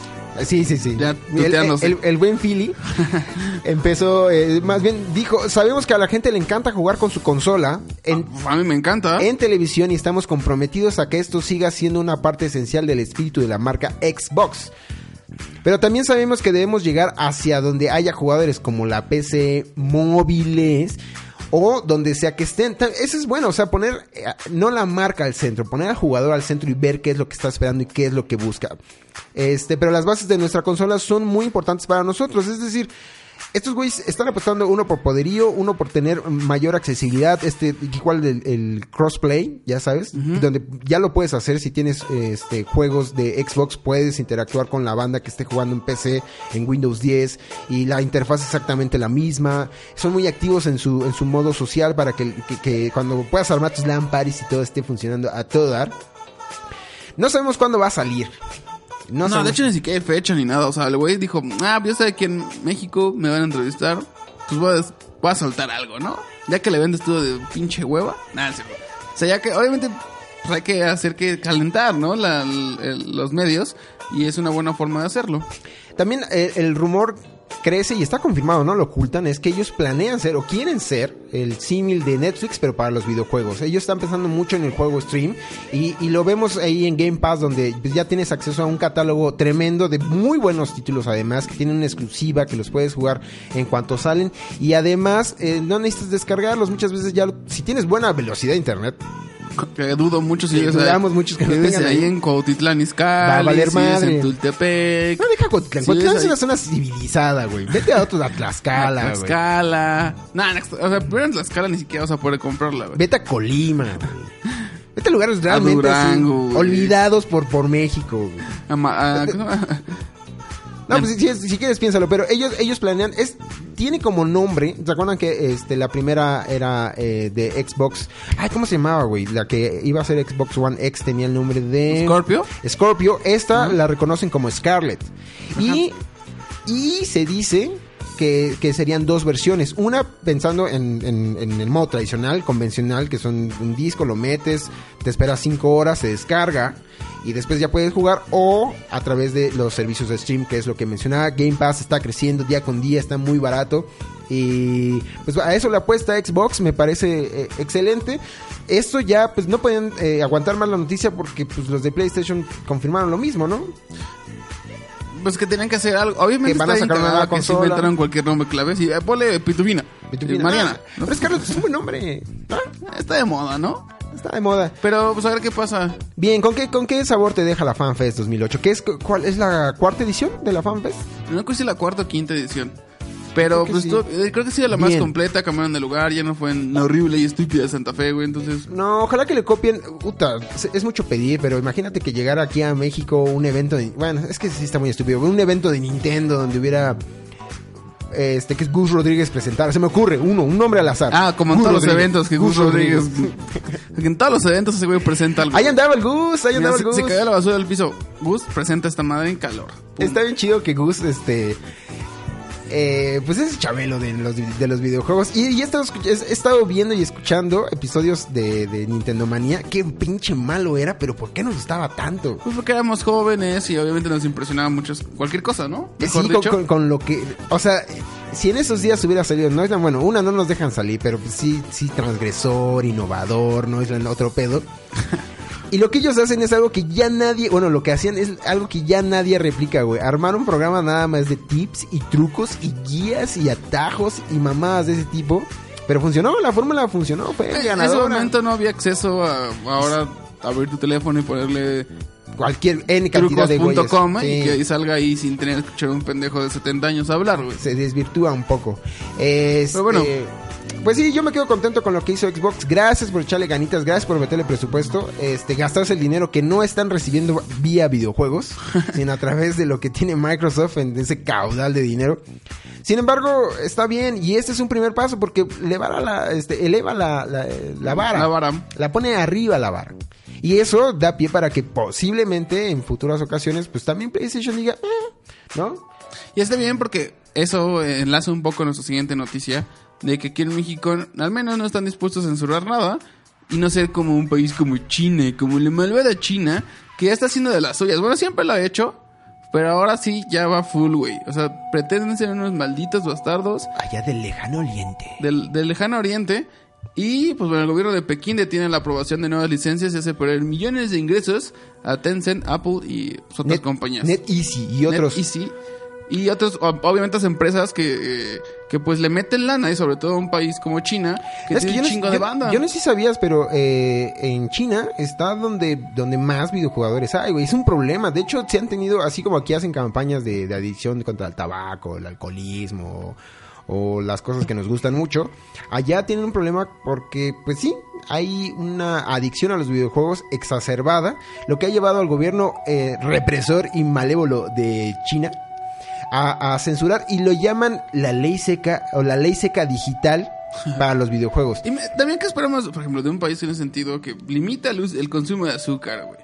Sí, sí, sí.
Ya
el, el buen Philly empezó, eh, más bien dijo, sabemos que a la gente le encanta jugar con su consola en,
A mí me encanta.
en televisión y estamos comprometidos a que esto siga siendo una parte esencial del espíritu de la marca Xbox. Pero también sabemos que debemos llegar hacia donde haya jugadores como la PC móviles o donde sea que estén. Eso es bueno, o sea, poner eh, no la marca al centro, poner al jugador al centro y ver qué es lo que está esperando y qué es lo que busca. Este, pero las bases de nuestra consola son muy importantes para nosotros, es decir, estos güeyes están apostando uno por poderío, uno por tener mayor accesibilidad, este igual el, el crossplay, ya sabes, donde ya lo puedes hacer si tienes este juegos de Xbox, puedes interactuar con la banda que esté jugando en PC, en Windows 10 y la interfaz es exactamente la misma. Son muy activos en su en su modo social para que, que- que cuando puedas armar tus LAN parties y todo esté funcionando a todo dar. No sabemos cuándo va a salir. No,
No, de hecho ni siquiera hay fecha ni nada. O sea, el güey dijo, ah, yo sé que en México me van a entrevistar. Pues voy a, voy a soltar algo, ¿no? Ya que le vendes todo de pinche hueva. Nada, sí. O sea, ya que obviamente pues, hay que hacer que calentar, ¿no? La- el- los medios. Y es una buena forma de hacerlo.
También eh, el rumor crece y está confirmado, no lo ocultan, es que ellos planean ser o quieren ser el símil de Netflix, pero para los videojuegos. Ellos están pensando mucho en el juego stream y, lo vemos ahí en Game Pass, donde pues, ya tienes acceso a un catálogo tremendo de muy buenos títulos, además, que tienen una exclusiva, que los puedes jugar en cuanto salen. Y además, eh, no necesitas descargarlos, muchas veces ya, si tienes buena velocidad de internet,
Que dudo mucho si llegas
dudamos muchos que
vives
tengan
ahí en Cuautitlán, Izcalli.
Va a valer
si
madre.
en Tultepec.
no deja Cotitlán.
Sí,
Cotitlán
es
es una zona civilizada, güey. Vete a otro, a Tlaxcala, güey.
Tlaxcala. Nah, o sea, pero en Tlaxcala ni siquiera vas a poder comprarla, güey.
Vete a Colima, güey. Vete a lugares realmente así,
Durango, güey.
olvidados por, por México. güey.
Ama- ah, ¿cómo?
No, pues si, si- si quieres piénsalo, pero ellos ellos planean es tiene como nombre, ¿se acuerdan que este la primera era eh, de Xbox? Ay, ¿cómo se llamaba, güey? La que iba a ser Xbox One X tenía el nombre de
¿Scorpio?
Scorpio, esta la reconocen como Scarlet. Y y se dice que, serían dos versiones. Una pensando en, el modo tradicional, convencional, que son un disco, lo metes, te esperas cinco horas, se descarga y después ya puedes jugar. O a través de los servicios de stream, que es lo que mencionaba. Game Pass está creciendo día con día, está muy barato. Y pues a eso le apuesta Xbox, me parece eh, excelente. Esto ya, pues no pueden eh, aguantar más la noticia porque pues los de PlayStation confirmaron lo mismo, ¿no?
Pues que tenían que hacer algo. Obviamente
Que van a sacar una nueva
que se inventaron cualquier nombre clave. Sí, eh, ponle Pitufina.
Pitufina.
Mariana.
Ah, Pero es Carlos, es un buen nombre.
Está de moda, ¿no?
Está de moda.
Pero pues a ver qué pasa.
Bien, ¿con qué, ¿con qué sabor te deja la FanFest 2008? ¿Qué es, ¿Cuál es la cuarta edición de la FanFest?
No creo que sea la cuarta o quinta edición. Pero
Creo que
pues
sí.
eh, creo que sí era la más
Bien.
completa, cambiaron de lugar, ya no fue en la horrible y estúpida de Santa Fe, güey, entonces...
No, ojalá que le copien. Puta, es- es mucho pedir, pero imagínate que llegara aquí a México un evento de. Bueno, es que sí está muy estúpido. Un evento de Nintendo donde hubiera. Este, que es Gus Rodríguez presentara. Se me ocurre, uno, un nombre al azar.
Ah, como en
Gus
todos los eventos que Gus Rodríguez... en todos los eventos ese güey presenta algo.
Ahí andaba el Gus, ahí
Mira,
andaba el
se,
Gus.
se cayó la basura del piso. Gus presenta esta madre en calor. Pum.
Está bien chido que Gus, este. Eh, pues es Chabelo de los, de los videojuegos. Y, y he, estado, he estado viendo y escuchando episodios de, de Nintendo Manía. Qué pinche malo era, pero ¿por qué nos gustaba tanto?
Pues porque éramos jóvenes y obviamente nos impresionaba mucho cualquier cosa, ¿no? Mejor
Sí, con, con- con lo que. O sea, si en esos días hubiera salido, no es la- bueno, una no nos dejan salir, pero pues sí, sí, transgresor, innovador, no es el otro pedo. Y lo que ellos hacen es algo que ya nadie, bueno, lo que hacían es algo que ya nadie replica, güey. Armar un programa nada más de tips y trucos y guías y atajos y mamadas de ese tipo. Pero funcionó, la fórmula funcionó, fue
en ese momento no había acceso a ahora abrir tu teléfono y ponerle
Cualquier N cantidad de güeyes.
y
Sí.
que y salga ahí sin tener que escuchar a un pendejo de 70 años hablar, güey.
se desvirtúa un poco. Este,
Pero bueno.
Pues sí, yo me quedo contento con lo que hizo Xbox. Gracias por echarle ganitas, gracias por meterle presupuesto. Este, gastarse el dinero que no están recibiendo vía videojuegos, sino a través de lo que tiene Microsoft en ese caudal de dinero. Sin embargo, está bien y este es un primer paso porque eleva la, este, eleva la, la, la vara.
La vara.
La pone arriba la vara. Y eso da pie para que posiblemente en futuras ocasiones, pues también PlayStation diga, "Eh", ¿no?
Y está bien porque eso enlaza un poco a nuestra siguiente noticia de que aquí en México al menos no están dispuestos a censurar nada y no ser como un país como China, como la malvada China, que ya está haciendo de las suyas. Bueno, siempre lo ha hecho, pero ahora sí ya va full, güey. O sea, pretenden ser unos malditos bastardos
Allá del lejano oriente.
del, del lejano oriente. Y pues bueno, el gobierno de Pekín detiene la aprobación de nuevas licencias y hace perder millones de ingresos a Tencent, Apple y pues, otras
Net-
compañías.
NetEasy y otros.
NetEasy. Y otros, o- obviamente, las empresas que, eh, que pues le meten lana y sobre todo a un país como China, que
Es que
tiene
yo
un
no, yo-
de banda.
yo no sé si sabías, pero eh, en China está donde, donde más videojugadores hay, güey. Es un problema. De hecho, se han tenido, así como aquí hacen campañas de, de adicción contra el tabaco, el alcoholismo o, o las cosas que nos gustan mucho. Allá tienen un problema porque, pues sí, hay una adicción a los videojuegos exacerbada, lo que ha llevado al gobierno eh, represor y malévolo de China a, a censurar y lo llaman la ley seca o la ley seca digital para los videojuegos.
Y me- también que esperamos, por ejemplo, de un país en el sentido que limita el, el consumo de azúcar, güey.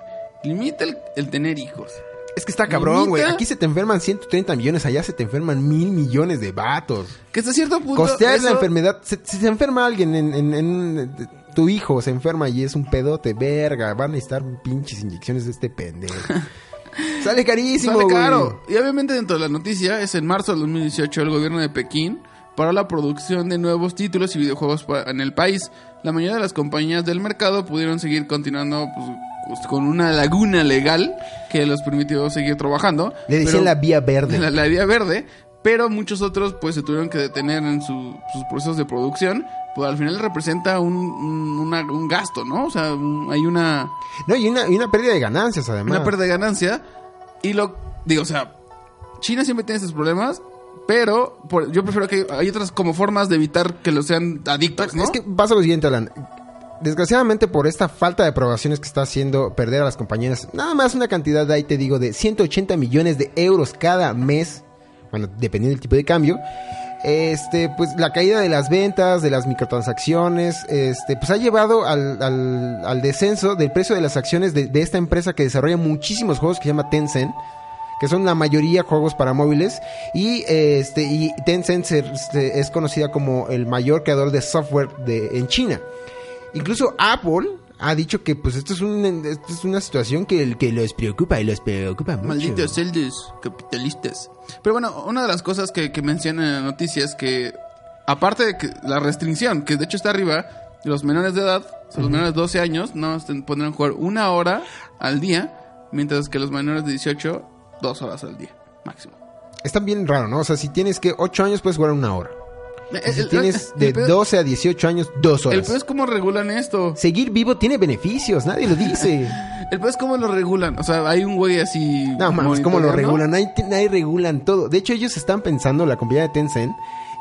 Limita el, el tener hijos.
Es que está cabrón, güey. Aquí se te enferman 130 millones, allá se te enferman mil millones de vatos.
Que hasta cierto punto...
Costear la
eso-
enfermedad. Se- Si se enferma alguien en, en- en- tu hijo se enferma y es un pedote, verga, van a necesitar pinches inyecciones de este pendejo. Sale carísimo,
Sale
güey.
caro. Y obviamente dentro de la noticia es en marzo del 2018 el gobierno de Pekín para la producción de nuevos títulos y videojuegos en el país. La mayoría de las compañías del mercado pudieron seguir continuando pues, pues, con una laguna legal que los permitió seguir trabajando.
Le decían la vía verde.
La, la vía verde. Pero muchos otros pues se tuvieron que detener en su- sus procesos de producción. Pues al final representa un, un, una- un gasto, ¿no? O sea, un- hay una...
No, y una, y una pérdida de ganancias, además.
Una pérdida de ganancia. Y lo. Digo, o sea. China siempre tiene estos problemas. Pero por- yo prefiero que hay otras como formas de evitar que los sean adictos, ¿no?
Es que pasa lo siguiente, Alan. Desgraciadamente por esta falta de aprobaciones que está haciendo perder a las compañías, nada más una cantidad, ahí te digo, de 180 millones de euros cada mes, bueno, dependiendo del tipo de cambio, este, pues la caída de las ventas, de las microtransacciones, este, pues ha llevado al, al- descenso del precio de las acciones de, de esta empresa que desarrolla muchísimos juegos que se llama Tencent que son la mayoría juegos para móviles y este y Tencent es conocida como el mayor creador de software de, en China. Incluso Apple ha dicho que pues esto es un esto es una situación que, que los preocupa y los preocupa mucho.
Malditos celdos capitalistas. Pero bueno, una de las cosas que, que menciona en la noticia es que, aparte de que la restricción, que de hecho está arriba, los menores de edad, o sea, los menores de 12 años, no podrán jugar una hora al día, mientras que los menores de 18, dos horas al día. máximo.
Está bien raro, ¿no? O sea, si tienes que 8 años puedes jugar una hora.
El-
si
el-
tienes
el
de
pedo-
12 a 18 años, 2
El
horas.
peor es cómo regulan esto.
Seguir vivo tiene beneficios, nadie lo dice.
El peor es cómo lo regulan. O sea, hay un güey así.
No mames, ¿cómo lo regulan? Ahí, ahí regulan todo. De hecho, ellos están pensando, la compañía de Tencent,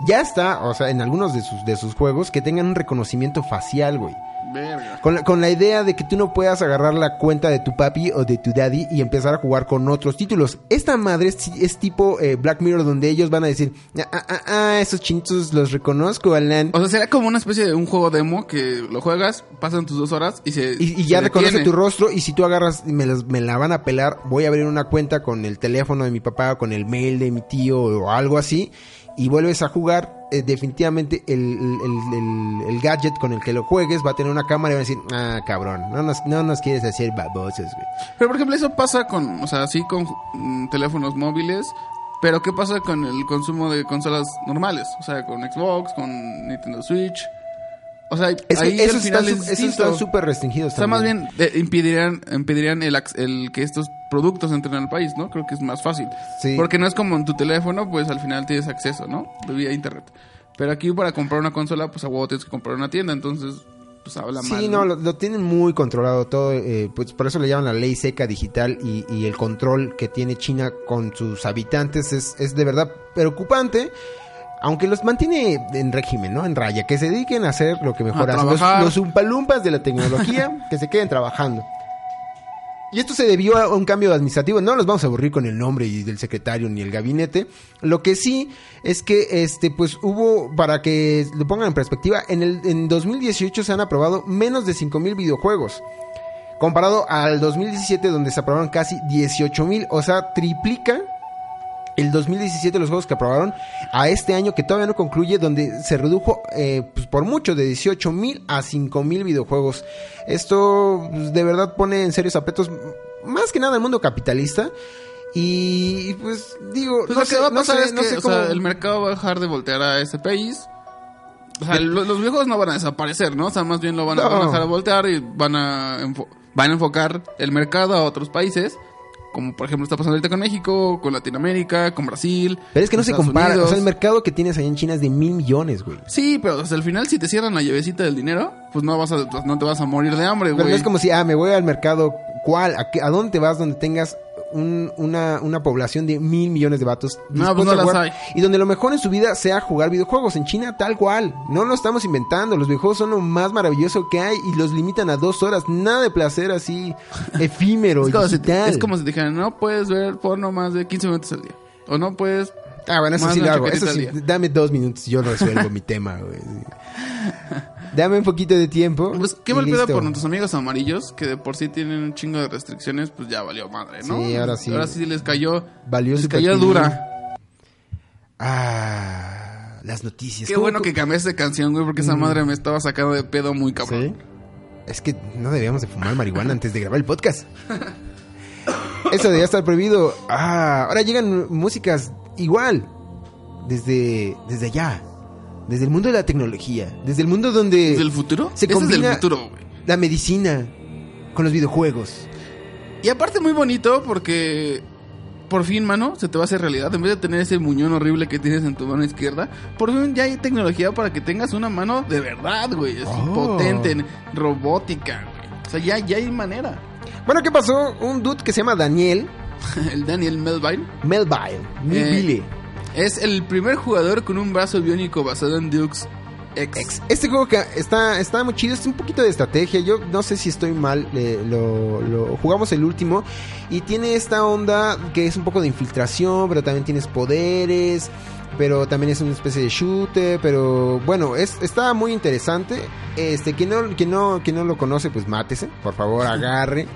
ya está, o sea, en algunos de sus, de sus juegos, que tengan un reconocimiento facial, güey.
Verga.
Con la, con la idea de que tú no puedas agarrar la cuenta de tu papi o de tu daddy y empezar a jugar con otros títulos. Esta madre es, es tipo eh, Black Mirror donde ellos van a decir, ah, ah, ah, ah, esos chinitos los reconozco, Alan.
O sea, será como una especie de un juego demo que lo juegas, pasan tus dos horas y se.
Y, y ya
se
reconoce
detiene.
tu rostro y si tú agarras, me, las- me la van a pelar, voy a abrir una cuenta con el teléfono de mi papá, con el mail de mi tío o algo así, y vuelves a jugar, eh, definitivamente el, el- el- gadget con el que lo juegues va a tener una cámara y va a decir, ah, cabrón, no nos, no nos quieres hacer babosos, güey.
Pero por ejemplo, eso pasa con. O sea, sí con mm, teléfonos móviles. Pero ¿qué pasa con el consumo de consolas normales? O sea, con Xbox, con Nintendo Switch. O sea,
Es
ahí al final
están,
es
súper restringidos
O sea, más bien eh, impedirían, impedirían el, el que estos productos entren al país, ¿no? Creo que es más fácil.
Sí.
Porque no es como en tu teléfono, pues al final tienes acceso, ¿no? Vía internet. Pero aquí para comprar una consola, pues a huevo tienes que comprar una tienda, entonces, pues habla mal.
Sí, no, lo, lo tienen muy controlado todo, eh, pues por eso le llaman la ley seca digital y, y el control que tiene China con sus habitantes es, es de verdad preocupante, aunque los mantiene en régimen, ¿no? En raya, que se dediquen a hacer lo que mejor hacen. Los, los umpalumpas de la tecnología, que se queden trabajando. Y esto se debió a un cambio administrativo. No nos vamos a aburrir con el nombre y del secretario ni el gabinete. Lo que sí es que, este, pues hubo, para que lo pongan en perspectiva, en el en 2018 se han aprobado menos de 5 mil videojuegos. Comparado al 2017 donde se aprobaron casi 18 mil. O sea, triplica el 2017 los juegos que aprobaron a este año que todavía no concluye donde se redujo eh, pues, por mucho de 18 mil a 5 mil videojuegos esto pues, de verdad pone en serios aprietos más que nada el mundo capitalista y pues digo
Pues
no
lo
sé,
que va a
no
pasar
sé-
es
no
que o sea, el mercado va a dejar de voltear a ese país. O sea, lo- los viejos no van a desaparecer, ¿no? O sea, más bien lo van a, van a dejar de voltear y van a, van a enfocar el mercado a otros países. Como por ejemplo está pasando ahorita con México, con Latinoamérica, con Brasil.
pero es que no se compara
Unidos.
o sea el mercado que tienes ahí en China es de mil millones güey
Sí, pero sea, al final si te cierran la llavecita del dinero, pues no vas a, pues, no te vas a morir de hambre,
Pero
güey.
no es como si, ah, me voy al mercado, ¿cuál? ¿A, qué- a dónde te vas donde tengas un- una, una población de mil millones de vatos?
No, pues no las hay.
Y donde lo mejor en su vida sea jugar videojuegos. En China, tal cual. No lo estamos inventando. Los videojuegos son lo más maravilloso que hay y los limitan a dos horas. Nada de placer así efímero,
Es como, si, es como si dijeran, no puedes ver porno más de 15 minutos al día. O no puedes...
Ah, bueno, eso
más
sí lo hago. Eso sí, dame dos minutos y yo resuelvo mi tema, güey. Dame un poquito de tiempo.
Pues qué mal pedo por nuestros amigos amarillos, que de por sí tienen un chingo de restricciones, pues ya valió madre, ¿no?
Sí, ahora sí.
Ahora sí les cayó...
Valió
les cayó dura.
Ah, las noticias.
Qué
¿Cómo-
bueno que cambiaste de canción, güey, porque esa
Mm.
madre me estaba sacando de pedo muy cabrón.
¿Sí? Es que no debíamos de fumar marihuana antes de grabar el podcast. Eso debía estar prohibido. Ah, ahora llegan músicas igual. Desde, desde allá. Desde el mundo de la tecnología. Desde el mundo donde
¿Desde el futuro?
se
Ese es
combina
del futuro, güey.
la medicina con los videojuegos.
Y aparte muy bonito porque por fin, mano, se te va a hacer realidad. En vez de tener ese muñón horrible que tienes en tu mano izquierda, por fin ya hay tecnología para que tengas una mano de verdad, güey. Así
Oh.
potente, en robótica, güey. O sea, ya, ya hay manera.
Bueno, ¿qué pasó? Un dude que se llama Daniel
El Daniel Melville
Melville. Melville.
Eh, es el primer jugador con un brazo biónico basado en Dukes X.
Este juego que está, está muy chido, es un poquito de estrategia. Yo no sé si estoy mal, eh, lo, lo- jugamos el último y tiene esta onda que es un poco de infiltración, pero también tienes poderes, pero también es una especie de shooter, pero bueno, es, está muy interesante. Este, quien no, quien no, quien no lo conoce, pues mátese, por favor, agarre.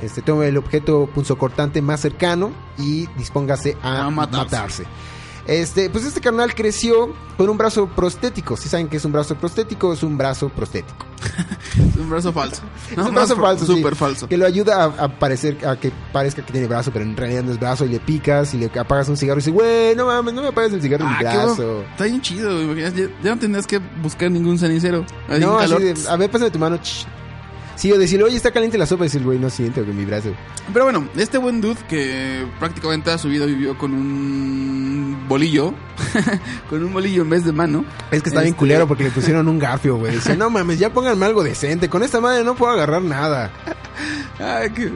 Este, tome el objeto punzocortante más cercano y dispóngase a,
A matarse.
matarse. Este, pues este carnal creció con un brazo prostético. Si saben que es un brazo prostético, es un brazo prostético.
Es un brazo falso.
es un brazo falso, sí,
Súper falso.
Que lo ayuda a, a parecer, a que parezca que tiene brazo, pero en realidad no es brazo. Y le picas y le apagas un cigarro y dices, güey, no mames, no me apagues el cigarro en
Ah,
mi brazo.
Está bien chido. Ya, ya no tendrías que buscar ningún cenicero. Ahí
No, así de, a ver, pásame tu mano. ch. Sí, o decirle, oye, está caliente la sopa. Y decir, güey, no siento que mi brazo.
Pero bueno, este buen dude que prácticamente toda su vida vivió con un bolillo, con un bolillo en vez de mano.
Es que está bien
Este-
culero porque le pusieron un garfio, güey. Dice, no mames, ya pónganme algo decente. Con esta madre no puedo agarrar nada.
Ay, qué-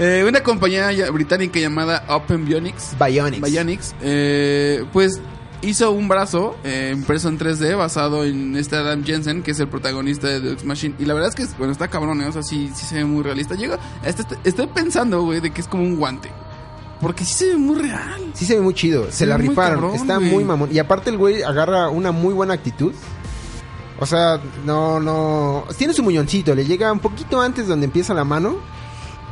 Eh, una compañía británica llamada Open Bionics,
Bionics.
Bionics, eh, pues hizo un brazo eh, impreso en 3D basado en este Adam Jensen, que es el protagonista de The X Machine. Y la verdad es que, bueno, está cabrón, ¿eh? o sea, sí, sí se ve muy realista. Llega, este- este- estoy pensando, güey, de que es como un guante. Porque sí se ve muy real.
Sí se ve muy chido. Se
Se
la rifaron.
cabrón,
está
güey.
muy mamón. Y aparte el güey agarra una muy buena actitud. O sea, no, no... Tiene su muñoncito. Le llega un poquito antes donde empieza la mano.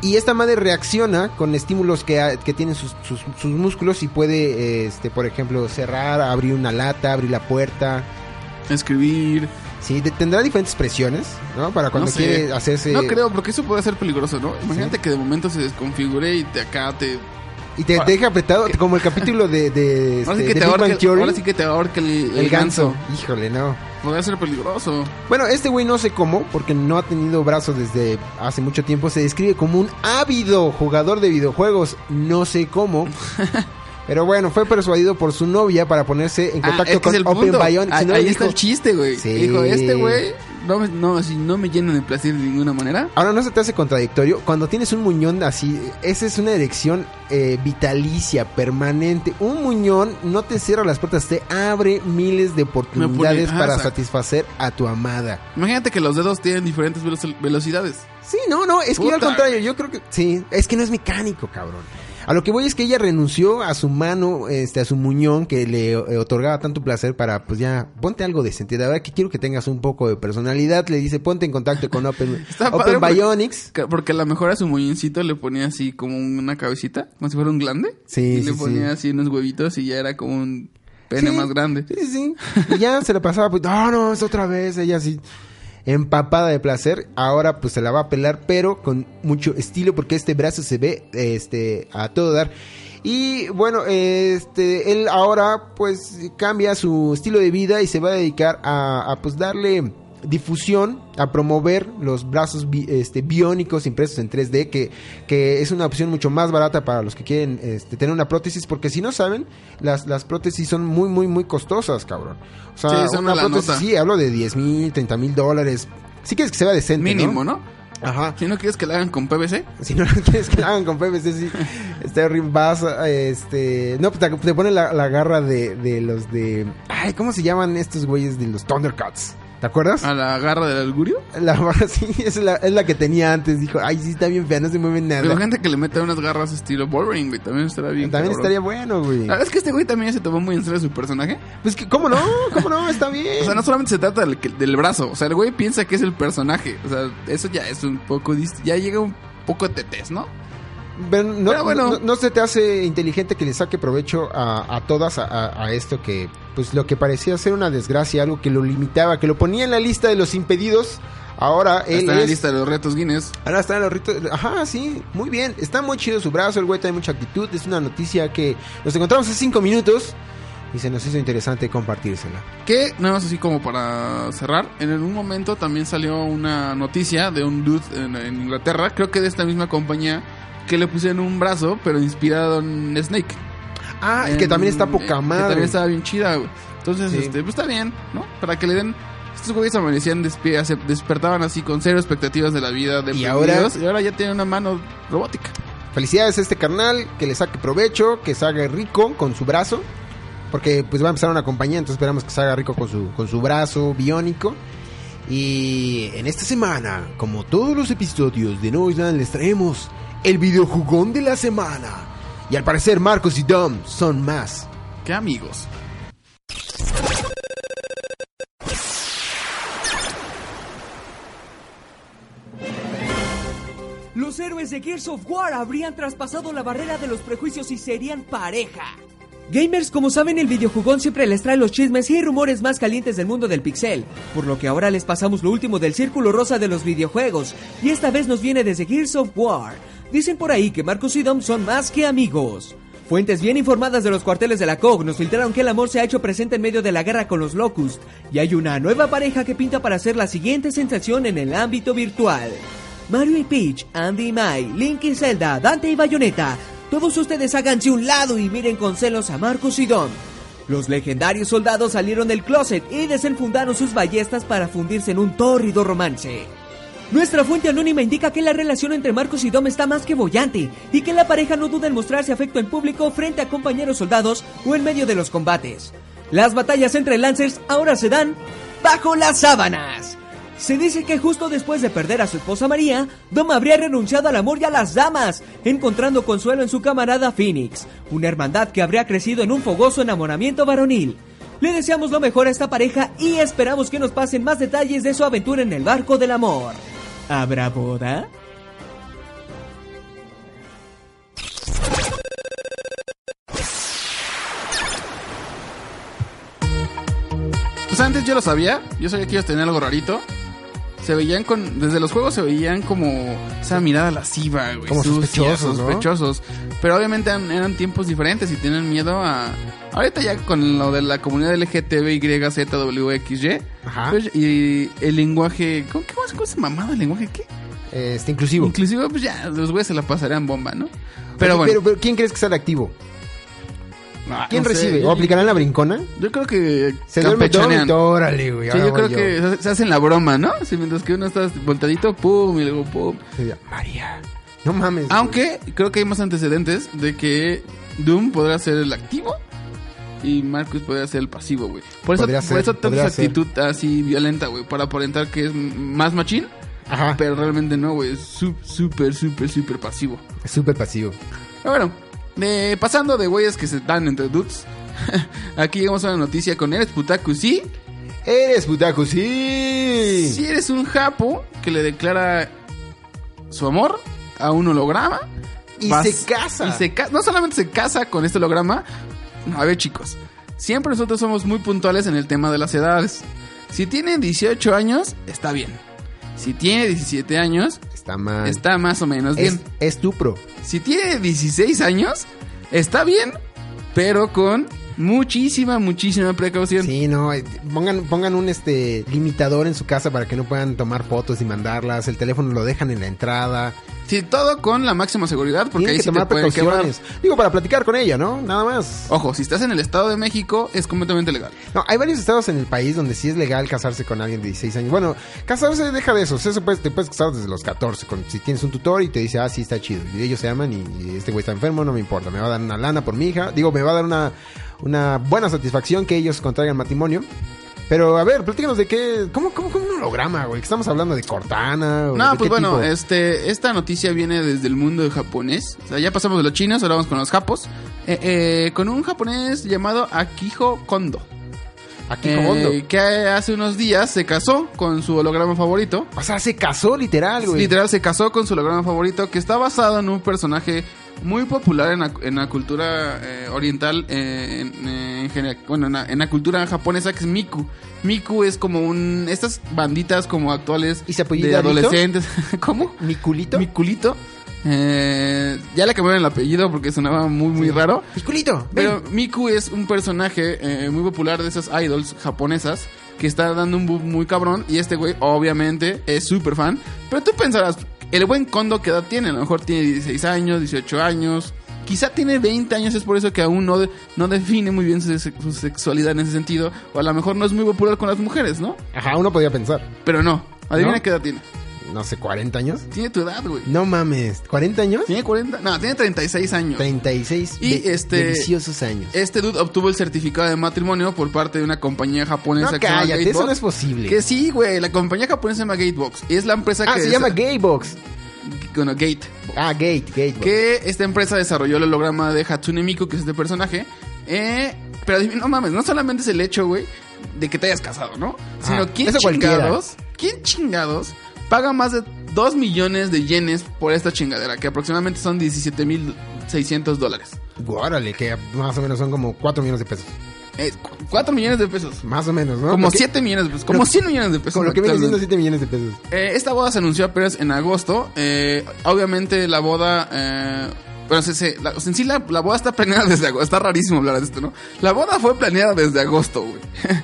Y esta madre reacciona con estímulos que, que tienen sus, sus- sus músculos y puede, este, por ejemplo, cerrar, abrir una lata, abrir la puerta.
Escribir.
Sí, de- tendrá diferentes presiones, ¿no? Para cuando
no sé.
quiere hacerse...
No creo, porque eso puede ser peligroso, ¿no? Imagínate que de momento se desconfigure y te acá te.
Y te deja apretado, como el capítulo de, de,
Ahora sí
este,
que
de
te
Big Theory,
ahora sí que te ahorque el, el
el ganso.
ganso.
Híjole, no.
Podría ser peligroso.
Bueno, este güey no sé cómo, porque no ha tenido brazos desde hace mucho tiempo. Se describe como un ávido jugador de videojuegos. No sé cómo. Pero bueno, fue persuadido por su novia para ponerse en
Ah,
contacto
es que
con Open
punto.
Bionics.
Ah,
Si no,
ahí está el chiste, güey.
Sí.
Dijo, este güey no, me- no, así, no me llena de placer de ninguna manera.
Ahora, ¿no se te hace contradictorio? Cuando tienes un muñón así, esa es una erección eh, vitalicia, permanente. Un muñón no te cierra las puertas, te abre miles de oportunidades
ah,
para satisfacer a tu amada.
Imagínate que los dedos tienen diferentes velo- velocidades.
Sí, no, no, es que yo al contrario, yo creo que sí, es que no es mecánico, cabrón. A lo que voy es que ella renunció a su mano, este, a su muñón que le eh, otorgaba tanto placer para, pues ya, ponte algo decente. La verdad que quiero que tengas un poco de personalidad. Le dice, ponte en contacto con Open,
Está
Open
padre
Bionics.
Que- Porque a lo mejor a su muñoncito le ponía así como una cabecita, como si fuera un glande.
Sí,
Y
sí,
le ponía
sí.
así unos huevitos y ya era como un pene
Sí,
más grande.
Sí, sí, sí. Y ya se la pasaba, pues, no, no, es otra vez. Ella así, empapada de placer. Ahora, pues se la va a pelar, pero con mucho estilo, porque este brazo se ve, este, a todo dar. Y bueno, este, él ahora, pues, cambia su estilo de vida y se va a dedicar a, a, pues, darle difusión a promover los brazos bi- este, biónicos impresos en 3D que, que es una opción mucho más barata para los que quieren este, tener una prótesis porque si no saben las, las prótesis son muy muy muy costosas cabrón o sea
Sí,
una prótesis
nota.
sí hablo de 10 mil 30 mil dólares si quieres que se vea decente
Mínimo, ¿no?
ajá
Si no quieres que la hagan con PVC.
si no quieres que la hagan con PVC, sí. Está horrible. Vas, este... No, pues te, te pone la, la garra de, de los de... Ay, ¿cómo se llaman estos güeyes de los Thundercats? ¿Te acuerdas?
A la garra del augurio.
La barra, sí, es la, es la que tenía antes. Dijo, ay, sí, está bien fea, no se mueve nada.
Pero gente que le mete unas garras estilo Wolverine, güey, también estará bien.
También
cabrón.
estaría bueno, güey.
La verdad es que este güey también se tomó muy en serio su personaje.
Pues, que, ¿cómo no? ¿Cómo no? Está bien.
O sea, no solamente se trata del, del brazo. O sea, el güey piensa que es el personaje. O sea, eso ya es un poco... dist- Ya llega un poco de tez, ¿no?
No,
Pero bueno.
no, no se te hace inteligente que le saque provecho a, a todas a, a- esto que, pues lo que parecía ser una desgracia, algo que lo limitaba, que lo ponía en la lista de los impedidos. Ahora él
Está en la
es-
lista de los retos Guinness.
Ahora está en los ritos. Ajá, sí, muy bien. Está muy chido su brazo, el güey tiene mucha actitud. Es una noticia que nos encontramos hace cinco minutos y se nos hizo interesante compartírsela.
Que, nada más así como para cerrar, en un momento también salió una noticia de un dude en, en Inglaterra, creo que de esta misma compañía, que le pusieron un brazo, pero inspirado en Snake.
Ah,
En-
que también está poca
eh, Que
madre.
también estaba bien chida, güey. Entonces,
Sí.
este, pues está bien, ¿no? Para que le den... Estos güeyes amanecían, se despertaban así con cero expectativas de la vida, de
Y ahora-
y ahora ya tienen una mano robótica.
Felicidades a este carnal, que le saque provecho, que se haga rico con su brazo. Porque pues va a empezar una compañía, entonces esperamos que se haga rico con su, con su brazo biónico. Y en esta semana, como todos los episodios de Noisland, les traemos el videojugón de la semana. Y al parecer Marcos y Dom son más.
¿Qué amigos?
Los héroes de Gears of War habrían traspasado la barrera de los prejuicios y serían pareja. Gamers, como saben, el videojugón siempre les trae los chismes y rumores más calientes del mundo del pixel, por lo que ahora les pasamos lo último del círculo rosa de los videojuegos, y esta vez nos viene desde Gears of War. Dicen por ahí que Marcus y Dom son más que amigos. Fuentes bien informadas de los cuarteles de la COG nos filtraron que el amor se ha hecho presente en medio de la guerra con los Locust y hay una nueva pareja que pinta para ser la siguiente sensación en el ámbito virtual. Mario y Peach, Andy y Mai, Link y Zelda, Dante y Bayonetta, todos ustedes háganse un lado y miren con celos a Marcos y Dom. Los legendarios soldados salieron del closet y desenfundaron sus ballestas para fundirse en un tórrido romance. Nuestra fuente anónima indica que la relación entre Marcos y Dom está más que bollante y que la pareja no duda en mostrarse afecto en público frente a compañeros soldados o en medio de los combates. Las batallas entre Lancers ahora se dan bajo las sábanas. Se dice que justo después de perder a su esposa María, Dom habría renunciado al amor y a las damas, encontrando consuelo en su camarada Phoenix, una hermandad que habría crecido en un fogoso enamoramiento varonil. Le deseamos lo mejor a esta pareja y esperamos que nos pasen más detalles de su aventura en el barco del amor. ¿Habrá boda?
Pues antes yo lo sabía, yo sabía que ellos tenían algo rarito. Se veían con, desde los juegos se veían como esa mirada lasciva, güey.
Como
sucia,
sospechosos, ¿no?
sospechosos. Pero obviamente eran, eran tiempos diferentes y tienen miedo a... Ahorita ya con lo de la comunidad LGTBYZWXY
Ajá.
pues, y el lenguaje... ¿Cómo, cómo, cómo se mamado el lenguaje? ¿Qué?
Este, inclusivo.
Inclusive, pues ya, los güeyes se la pasarían bomba, ¿no? Pero
Oye,
bueno.
pero, pero ¿quién crees que sale activo?
Ah,
¿Quién
no sé,
recibe?
yo-
¿O aplicarán la brincona?
Yo creo que
Se duerme todo órale, güey.
Sí, yo creo que se- hacen la broma, ¿no? Sí, mientras que uno está voltadito, pum, y luego pum.
Sí, María. No mames.
Aunque creo que hay más antecedentes de que Doom podrá ser el activo y Marcus podría ser el pasivo, güey. Por eso,
Podría
por
ser,
eso tanta
ser.
actitud así violenta, güey, para aparentar que es más machín,
Ajá.
pero realmente no, güey, es súper, súper, súper pasivo.
Es súper pasivo.
Pero bueno, de- pasando de güeyes que se dan entre dudes, aquí llegamos a una noticia con Eres Putaku, sí.
Eres putaku, sí.
Si eres un japo que le declara su amor a un holograma.
Y se casa.
Y se ca- no solamente se casa con este holograma. A ver, chicos. Siempre nosotros somos muy puntuales en el tema de las edades. Si tienen 18 años, está bien. Si tiene 17 años,
Está mal.
está más o menos bien.
es tu pro.
Si tiene 16 años, está bien, pero con muchísima, muchísima precaución.
Sí, no, eh, pongan, pongan un este limitador en su casa para que no puedan tomar fotos y mandarlas. El teléfono lo dejan en la entrada.
Sí, todo con la máxima seguridad, porque
Tienen
ahí
que
sí te
tomar
quebrar.
precauciones. Digo, para platicar con ella, ¿no? Nada más.
Ojo, si estás en el Estado de México, es completamente legal.
No, hay varios estados en el país donde sí es legal casarse con alguien de 16 años. Bueno, casarse deja de eso. Eso puedes, te puedes casar desde los 14. Con, si tienes un tutor y te dice, ah, sí, está chido. Y ellos se aman y, y este güey está enfermo, no me importa. Me va a dar una lana por mi hija. Digo, me va a dar una, una buena satisfacción que ellos contraigan matrimonio. Pero, a ver, platícanos de qué... ¿Cómo, cómo, cómo un holograma, güey? ¿Que estamos hablando de Cortana? o
No,
de
pues
qué
bueno,
tipo?
este, esta noticia viene desde el mundo japonés. O sea, ya pasamos de los chinos, ahora vamos con los japos. Eh, eh, con un japonés llamado Akiho Kondo.
Aquí
eh,
Kondo.
que hace unos días se casó con su holograma favorito.
O sea, se casó literal, güey.
Literal, se casó con su holograma favorito, que está basado en un personaje muy popular en la, en la cultura eh, oriental, eh, en, eh, en general, bueno, en la, en la cultura japonesa, que es Miku. Miku es como un... Estas banditas como actuales
¿Y se
de adolescentes. ¿Cómo?
¿Mi culito?
Mi culito. Eh, ya le cambiaron el apellido porque sonaba muy, muy raro.
¡Mi culito!
Pero Miku es un personaje muy popular de esas idols japonesas que está dando un boom muy cabrón. Y este güey, obviamente, es súper fan. Pero tú pensarás, el buen Kondo, ¿qué edad tiene? A lo mejor tiene 16 años, 18 años. Quizá tiene 20 años, es por eso que aún no, de- no define muy bien su, su sexualidad en ese sentido. O a lo mejor no es muy popular con las mujeres, ¿no?
Ajá, uno podía pensar.
Pero no. Adivina
¿No?
qué edad tiene.
No sé, ¿40 años?
Tiene tu edad, güey.
No mames, ¿40 años?
Tiene 40. No, tiene 36 años.
36
Y
de-
este-
deliciosos años.
Este dude obtuvo el certificado de matrimonio por parte de una compañía japonesa
No,
que se llama
cállate,
Gatebox.
eso no es posible.
Que sí, güey, la compañía japonesa se llama Gatebox. Y es la empresa
Ah,
que...
se llama Gaybox.
Bueno, Gate.
Ah, Gate, Gatebox.
Que esta empresa desarrolló el holograma de Hatsune Miku, que es este personaje. Eh, pero no mames, no solamente es el hecho, güey, de que te hayas casado, ¿no? Sino
Ah,
quién
eso cualquiera.
chingados, quién chingados paga más de 2 millones de yenes por esta chingadera, que aproximadamente son 17.600 dólares.
Órale, que más o menos son como 4 millones de pesos.
Eh, 4 millones de pesos.
Más o menos, ¿no?
Como
que-
7 millones de pesos. Como
lo-
100 millones de pesos.
Como lo que viene siendo
actualmente.
7 millones de pesos.
Eh, esta boda se anunció apenas en agosto. Eh, obviamente la boda... Bueno, se, se- la- en sí la, la boda está planeada desde agosto. Está rarísimo hablar de esto, ¿no? La boda fue planeada desde agosto, güey.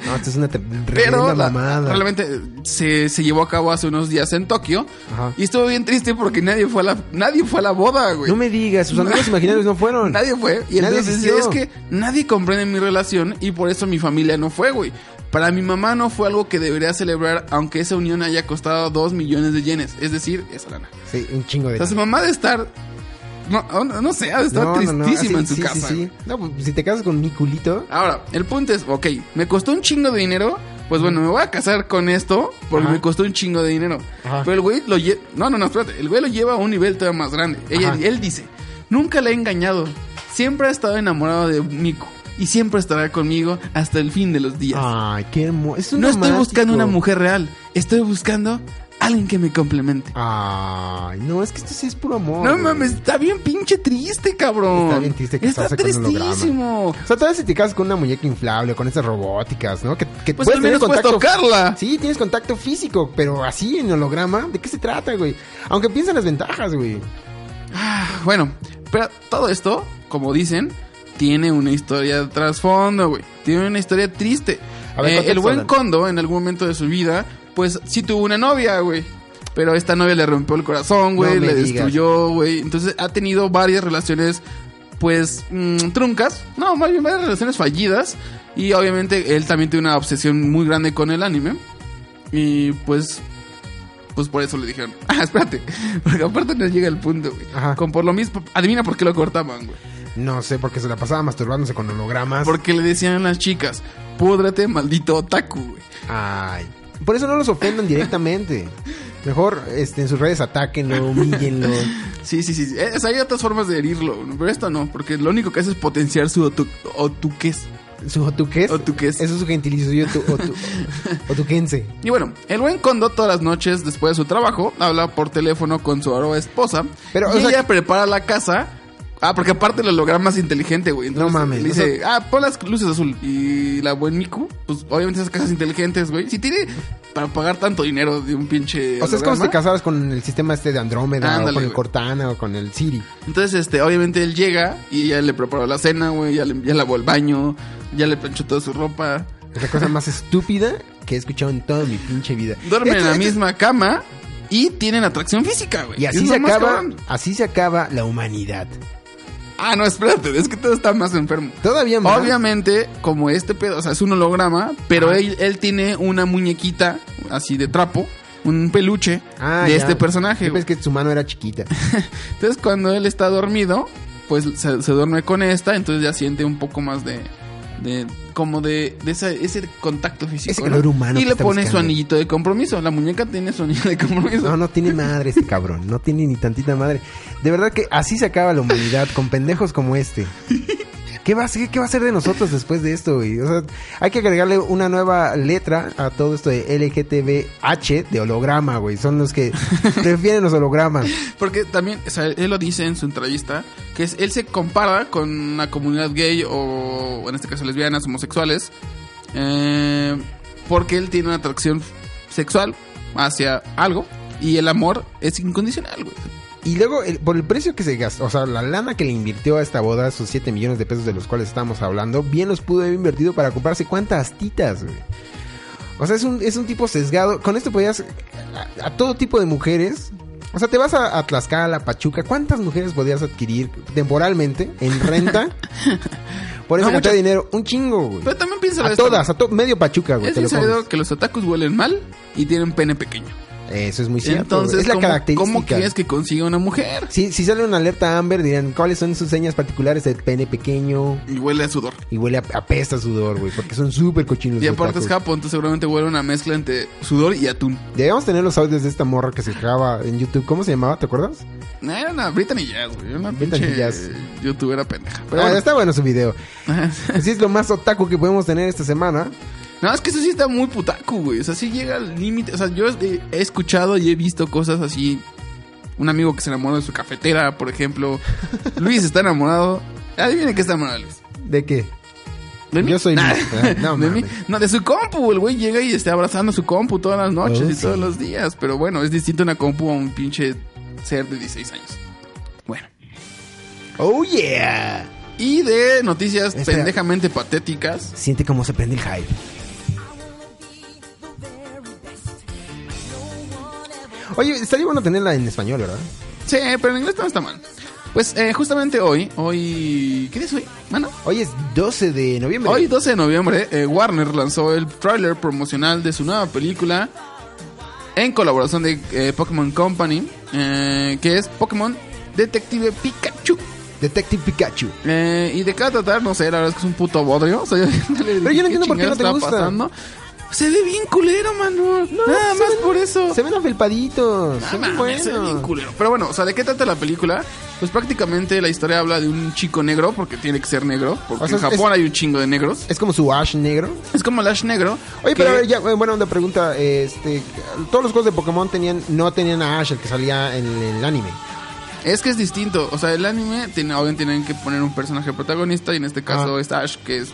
No, esto es una
Pero la-
mamada.
realmente eh, se, se llevó a cabo hace unos días en Tokio.
Ajá.
Y estuvo bien triste porque nadie fue a la, nadie fue a la boda, güey.
No me digas, sus amigos imaginarios no fueron.
Nadie fue. Y
Nadie
entonces
asistió.
es que nadie comprende mi relación y por eso mi familia no fue, güey. Para mi mamá no fue algo que debería celebrar, aunque esa unión haya costado 2 millones de yenes. Es decir, esa lana.
Sí, un chingo de...
O sea, su mamá de estar. No, no, no sé, ha de estar
No,
tristísima en su
sí,
casa.
sí, sí. No, pues si te casas con mi culito...
Ahora, el punto es, ok, me costó un chingo de dinero. Pues bueno, me voy a casar con esto porque
Ajá.
me costó un chingo de dinero.
Ajá.
Pero el güey lo lleva. No, no, no, espérate. El güey lo lleva a un nivel todavía más grande. Ella, él dice: Nunca le he engañado. Siempre ha estado enamorado de Miku. Y siempre estará conmigo hasta el fin de los días.
Ay, qué hermoso.
No estoy buscando una mujer real. Estoy buscando alguien que me complemente.
Ay, no, es que esto sí es puro amor.
No
güey.
mames, está bien pinche triste, cabrón.
Está bien triste
Está
casarse con un holograma.
tristísimo.
O sea, vez si te casas con una muñeca inflable con esas robóticas, ¿no? Que, que
Pues
puedes
al menos
tener
puedes tocarla.
Sí, tienes contacto físico, pero así en holograma, ¿de qué se trata, güey? Aunque piensa en las ventajas, güey.
Bueno, pero todo esto, como dicen, tiene una historia de trasfondo, güey. Tiene una historia triste.
A ver,
Eh, el buen. Kondo, en algún momento de su vida, pues sí tuvo una novia, güey. Pero esta novia le rompió el corazón, güey,
No
le
digas.
destruyó, güey. Entonces ha tenido varias relaciones, pues, mm, truncas. No, más bien varias relaciones fallidas. Y obviamente él también tiene una obsesión muy grande con el anime. Y pues, pues por eso le dijeron, ah, espérate, porque aparte no llega el punto, güey.
Ajá.
Con por lo mismo, adivina por qué lo cortaban, güey.
No sé, porque se la pasaba masturbándose con hologramas.
Porque le decían a las chicas, púdrate, maldito otaku, güey.
Ay. Por eso no los ofendan directamente. Mejor este, en sus redes atáquenlo, humíllenlo.
Sí, sí, sí. sí. Eh, hay otras formas de herirlo, pero esto no, porque lo único que hace es potenciar su otu otuquez.
¿Su otuqués?
Otuquez.
Eso es su gentilicio. Yo, tu, otu, otuquense.
Y bueno, el buen Kondo todas las noches después de su trabajo habla por teléfono con su ahora esposa.
Pero,
y
o sea,
ella prepara la casa. Ah, porque aparte el holograma es inteligente, güey. Entonces,
No mames,
Le dice, ah, pon las luces azul. Y la buen Miku, pues obviamente esas casas inteligentes, güey. Si tiene para pagar tanto dinero de un pinche.
O sea, es como si te casabas con el sistema este de Andrómeda,
Ándale,
o con el. Cortana, o con el Siri.
Entonces, este, obviamente él llega y ya le preparó la cena, güey. Ya le ya lavó el baño, ya le planchó toda su ropa.
Es la cosa más estúpida que he escuchado en toda mi pinche vida.
Duermen en la misma cama y tienen atracción física, güey.
Y así se
más
acaba,
cabrón.
así se acaba la humanidad.
Ah, no, espérate, es que todo está más enfermo.
Todavía más.
Obviamente, como este pedo, o sea, es un holograma, pero él, él tiene una muñequita así de trapo, un peluche
Ah,
de
ya.
este personaje. Güey.
pensé que su mano era chiquita.
Entonces, cuando él está dormido, pues se, se duerme con esta, entonces ya siente un poco más de. De como de, de esa- ese contacto físico.
Ese
¿no?
calor humano
Y le pone su anillito de compromiso. La muñeca tiene su anillo de compromiso.
No, no tiene madre este cabrón. No tiene ni tantita madre. De verdad que así se acaba la humanidad con pendejos como este. ¿Qué va, a ser, ¿Qué va a ser de nosotros después de esto, güey? O sea, hay que agregarle una nueva letra a todo esto de LGTBH de holograma, güey. Son los que prefieren los hologramas.
Porque también, o sea, él lo dice en su entrevista, que es, él se compara con la comunidad gay o, en este caso, lesbianas, homosexuales, eh, porque él tiene una atracción sexual hacia algo y el amor es incondicional, güey.
Y luego, el- por el precio que se gastó, o sea, la lana que le invirtió a esta boda, esos 7 millones de pesos de los cuales estamos hablando, bien los pudo haber invertido para comprarse cuántas titas, güey. O sea, es un, es un tipo sesgado. Con esto podías. A, a todo tipo de mujeres. O sea, te vas a, a Tlaxcala, Pachuca. ¿Cuántas mujeres podías adquirir temporalmente en renta? Por esa
No,
de dinero. Un chingo, güey.
Pero también piensa
A todas, a to- medio Pachuca, güey.
Es
te lo
sabido que los otakus huelen mal y tienen pene pequeño.
Eso es muy cierto.
Entonces,
es la
¿cómo,
característica.
¿cómo quieres que consiga una mujer?
Si, si sale una alerta Amber, dirán, ¿cuáles son sus señas particulares del pene pequeño?
Y huele a sudor.
Y huele a, apesta sudor, güey, porque son súper cochinos.
Y aparte es. Japón, entonces seguramente huele una mezcla entre sudor y atún.
Debíamos tener los audios de esta morra que se graba en YouTube. ¿Cómo se llamaba? ¿Te acuerdas?
Era una Brittany Jazz, güey. Una
Brittany Jazz.
youtubera pendeja. Pero
Pero
bueno.
está bueno su video. Así es lo más otaku que podemos tener esta semana.
No, es que eso sí está muy putaco, güey. O sea, sí llega al límite. O sea, yo he, escuchado y he visto cosas así. Un amigo que se enamoró de su cafetera, por ejemplo. Luis está enamorado. Adivinen que está enamorado Luis.
¿De qué? Yo soy
Nah.
Luis. Ah, no,
¿De mí? No, de su compu. El güey llega y está abrazando su compu todas las noches
Oh,
y
sí.
todos los días. Pero bueno, es distinto una compu a un pinche ser de 16 años. Bueno.
Oh yeah.
Y de noticias
Espera.
pendejamente patéticas.
Siente cómo se prende el hype. Oye, estaría bueno tenerla en español, ¿verdad?
Sí, pero en inglés no está mal. Pues eh, justamente hoy, hoy... ¿Qué día es hoy? Mano.
Hoy es 12 de noviembre.
Hoy, 12 de noviembre, eh, Warner lanzó el tráiler promocional de su nueva película en colaboración de eh, Pokémon Company, eh, que es Pokémon Detective Pikachu.
Detective Pikachu.
Eh, y de qué tratar, no sé, la verdad es que es un puto bodrio. O sea,
Pero yo no entiendo por qué no te gusta.
Se ve bien culero, mano. Nada
se
más
ven-
por eso.
Se ven afelpaditos.
No
se ven
mames, se ve bien culero. Pero bueno, o sea, ¿de qué trata la película? Pues prácticamente la historia habla de un chico negro, porque tiene que ser negro, porque
O sea,
en Japón
es-
hay un chingo de negros.
Es como su Ash negro.
Es como el Ash negro.
Oye,
que-
pero a ver, ya, eh, bueno, una pregunta. Este, todos los juegos de Pokémon tenían, no tenían a Ash, el que salía en el anime.
Es que es distinto. O sea, el anime, tiene, obviamente tienen que poner un personaje protagonista, y en este caso
Ah.
es Ash, que es,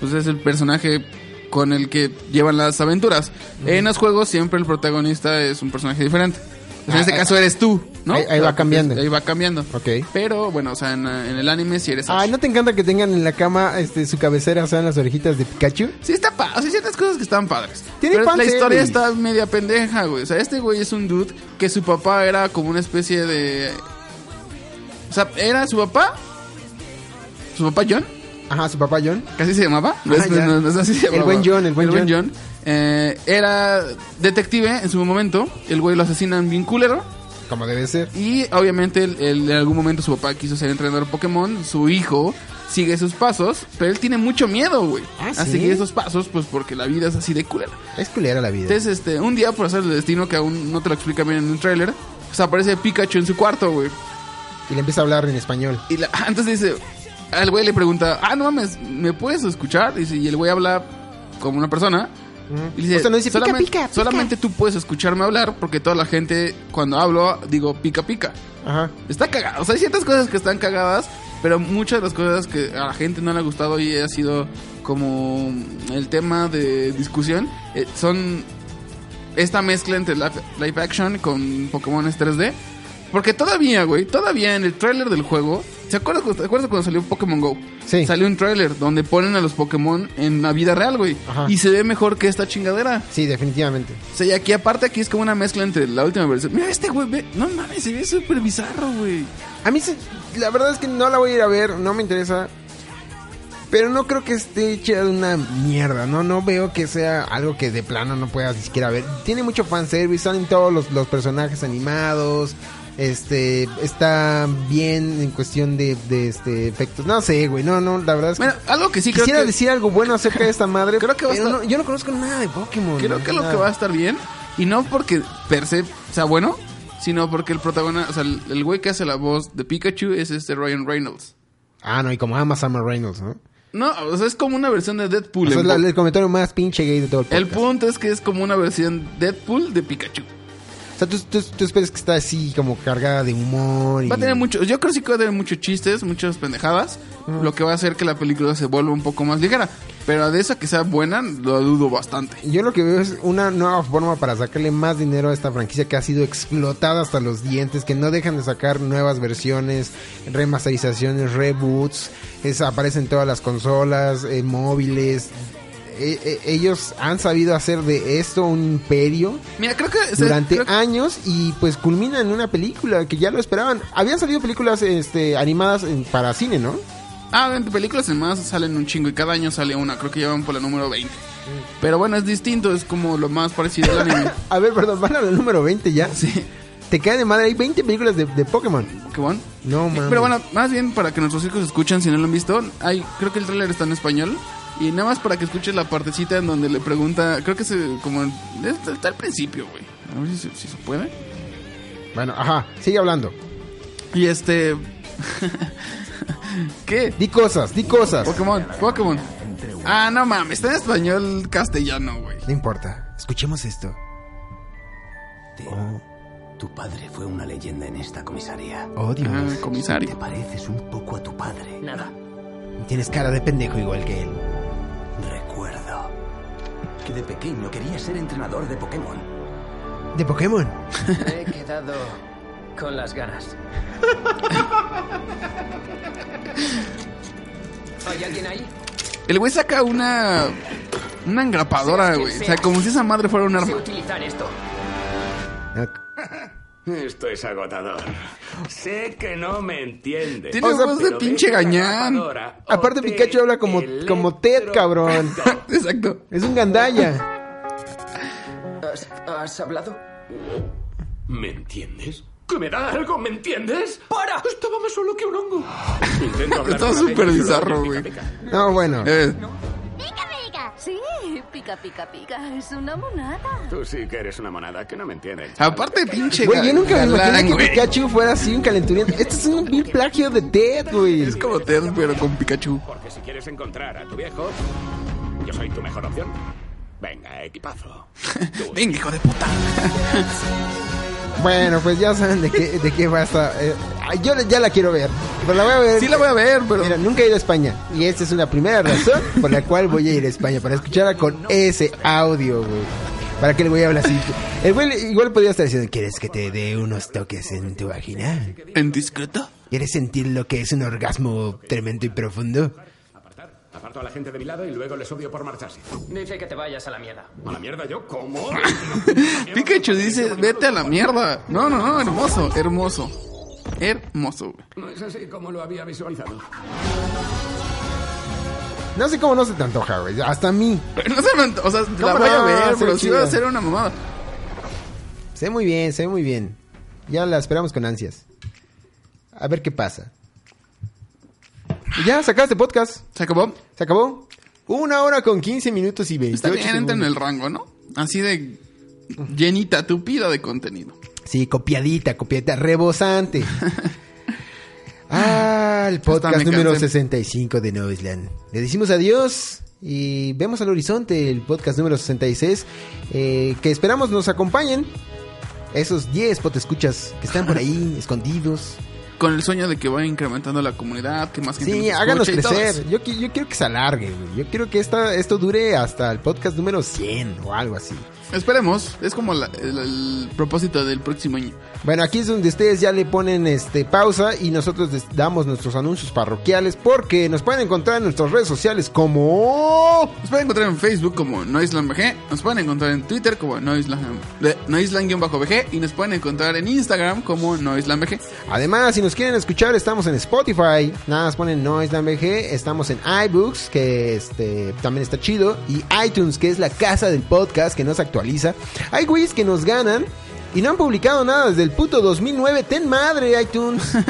pues es el personaje con el que llevan las aventuras. En los juegos siempre el protagonista es un personaje diferente. Pues en
Ah,
este
ah,
caso eres tú, ¿no?
ahí- ahí
O sea,
va cambiando.
Ahí va cambiando.
Ok.
Pero bueno, o sea, en, en el anime si eres Ash.
Ay, ¿no te encanta que tengan en la cama este, su cabecera sean las orejitas de Pikachu?
Sí está pa o sea, ciertas cosas que están padres.
Tiene
Pero la historia está media pendeja, güey. O sea, este güey es un dude que su papá era como una especie de... O sea, era su papá... Su papá John,
Ajá, su papá John.
casi se llamaba. No,
Ah,
es, no- no así se
El
llamaba.
buen John, el buen John.
eh, era detective en su momento. El güey lo asesinan bien culero.
Como debe ser.
Y obviamente él, en algún momento su papá quiso ser entrenador Pokémon. Su hijo sigue sus pasos. Pero él tiene mucho miedo, güey.
Ah,
A
¿sí?
seguir esos pasos, pues porque la vida es así de culera.
Es culera la vida.
Entonces, este, un día por hacer el destino que aún no te lo explica bien en un tráiler, pues aparece Pikachu en su cuarto, güey.
Y le empieza a hablar en español.
Y la- entonces dice, al güey le pregunta, ah, no mames, ¿me puedes escuchar? Dice, y el güey habla como una persona. Y dice,
O sea, no dice, "Pica,
solamente,
pica, pica".
solamente tú puedes escucharme hablar porque toda la gente, cuando hablo, digo pica pica.
Ajá.
Está cagado. O sea, hay ciertas cosas que están cagadas, pero muchas de las cosas que a la gente no le ha gustado y ha sido como el tema de discusión eh, son esta mezcla entre live, live action con Pokémon 3D. Porque todavía, güey, todavía en el tráiler del juego, ¿se acuerdan, ¿te acuerdas cuando salió Pokémon Go?
Sí.
Salió un tráiler donde ponen a los Pokémon en la vida real, güey.
Ajá.
Y se ve mejor que esta chingadera.
Sí, definitivamente.
O sea, y aquí aparte aquí es como una mezcla entre la última versión. Mira este güey, ve, no mames, se ve súper bizarro, güey.
A mí, se- la verdad es que no la voy a ir a ver, no me interesa. Pero no creo que esté hecha de una mierda, ¿no? No veo que sea algo que de plano no puedas ni siquiera ver. Tiene mucho fanservice, salen todos los, los personajes animados. Este, está bien en cuestión de, de este efectos. No sé, güey, no, no, la verdad es que...
Bueno, algo que sí creo
Quisiera
que,
decir algo bueno acerca de esta madre.
Creo que va a estar-
no- yo no conozco nada de Pokémon.
creo
¿no?
que lo que va a estar bien, y no porque per se sea bueno, sino porque el protagonista, o sea, el, güey que hace la voz de Pikachu es este Ryan Reynolds.
Ah, no, y como ama Summer Reynolds, ¿no?
No, o sea, es como una versión de Deadpool.
O sea, es la- el comentario más pinche gay de todo el podcast.
el punto es que es como una versión Deadpool de Pikachu.
O sea, tú, tú, tú esperas que está así como cargada de humor y...
Va a tener mucho, yo creo sí que va a tener muchos chistes, muchas pendejadas, lo que va a hacer que la película se vuelva un poco más ligera. Pero de esa que sea buena, lo dudo bastante.
Yo lo que veo es una nueva forma para sacarle más dinero a esta franquicia que ha sido explotada hasta los dientes, que no dejan de sacar nuevas versiones, remasterizaciones, reboots, es, aparecen todas las consolas, eh, móviles. Eh, eh, ellos han sabido hacer de esto un imperio
Mira, creo que...
durante
creo que-
años y pues culmina en una película que ya lo esperaban. Habían salido películas este, animadas en- para cine, ¿no?
Ah, en películas más salen un chingo y cada año sale una. Creo que llevan por la número 20. Pero bueno, es distinto, es como lo más parecido al anime.
A ver, perdón, van a la número 20 ya.
Sí,
Te cae de madre, hay 20 películas de, de Pokémon.
Pokémon.
No, mames.
Pero bueno, más bien para que nuestros hijos escuchen si no lo han visto, hay, creo que el tráiler está en español. Y nada más para que escuches la partecita en donde le pregunta, creo que es eh, como está, está al principio, güey. A ver si, si se puede.
Bueno, ajá, sigue hablando.
Y este... ¿Qué?
Di cosas, di cosas.
Pokémon, Pokémon. Ah, no mames, está en español castellano, güey.
No importa, escuchemos esto.
Teo, tu padre fue una leyenda en esta comisaría.
Oh, Dios.
Ah,
Te
comisario.
pareces un poco a tu padre.
Nada.
Tienes cara de pendejo igual que él.
Que de pequeño quería ser entrenador de Pokémon.
¿De Pokémon?
He quedado
Con las ganas. ¿Hay alguien ahí?
El güey saca una. Una engrapadora, güey. O sea, como si esa madre fuera un arma.
utilizar esto.
Esto es agotador. Sé que no me entiendes.
Tiene voz de
pero
pinche gañán.
Aparte
te
Pikachu habla como, como Ted, cabrón.
Exacto.
Es un gandalla.
¿Has, has hablado?
¿Me entiendes? ¿Que me da algo? ¿Me entiendes?
¡Para!
Estaba más solo que un hongo. Intento hablar
Está súper bizarro, güey.
No, bueno.
Eh,
pica. Pica, pica, pica. Es una monada.
Tú sí que eres una monada que no me entiendes.
aparte, pinche.
Güey, yo nunca me imaginé que
güey.
Pikachu fuera así un calenturiento. Este es un vil plagio de Ted, güey.
Es como Ted, pero con Pikachu.
Porque si quieres encontrar a tu viejo, yo soy tu mejor opción. Venga, equipazo.
Venga, hijo de puta.
Bueno, pues ya saben de qué, de qué va esta. eh, yo ya la quiero ver. Pero la voy a ver.
Sí la voy a ver, pero.
Mira, nunca he ido a España. Y esta es una primera razón por la cual voy a ir a España. Para escucharla con ese audio, güey. Para que el güey hable así. El güey igual podría estar diciendo: ¿Quieres que te dé unos toques en tu vagina?
¿En discreto?
¿Quieres sentir lo que es un orgasmo tremendo y profundo?
Aparto a la gente de mi lado y luego les odio por marcharse.
Dice que te vayas a la mierda.
¿A la mierda yo? ¿Cómo?
Pikachu dice: Vete a la mierda. No, no, no, hermoso, hermoso. Hermoso, güey.
No es así como lo había visualizado.
No sé cómo no se te antoja, güey. Hasta a mí.
No se me ant- O sea, la
¿Cómo
voy a
no?
ver,
Se
pero sí va a ser una mamada.
Se ve muy bien, se ve muy bien. Ya la esperamos con ansias. A ver qué pasa. Ya, sacaste podcast.
¿Se acabó?
¿Se acabó? Una hora con 15 minutos y 28
Está bien, entra en el rango, ¿no? Así de llenita, tupida de contenido.
Sí, copiadita, copiadita, rebosante. ah, el podcast
me
número
cansé.
65 de Noisland. Le decimos adiós y vemos al horizonte el podcast número 66 eh, que esperamos nos acompañen. Esos 10 potescuchas que están por ahí escondidos.
Con el sueño de que vaya incrementando la comunidad, que más gente
Sí,
nos
háganos crecer. Yo, yo quiero que se alargue, güey. Yo quiero que esta, esto dure hasta el podcast número 100 o algo así.
Esperemos, es como la- el, el propósito del próximo año.
Bueno, aquí es donde ustedes ya le ponen este pausa y nosotros les damos nuestros anuncios parroquiales porque nos pueden encontrar en nuestras redes sociales como
Nos pueden encontrar en Facebook como NoislandBG, nos pueden encontrar en Twitter como Noisland-BG y nos pueden encontrar en Instagram como NoislandBG.
Además, si nos quieren escuchar, estamos en Spotify. Nada más ponen Noisland BG. Estamos en iBooks, que este también está chido. Y iTunes, que es la casa del podcast que nos actualiza. Hay güeyes que nos ganan y no han publicado nada desde el puto 2009. Ten madre, iTunes.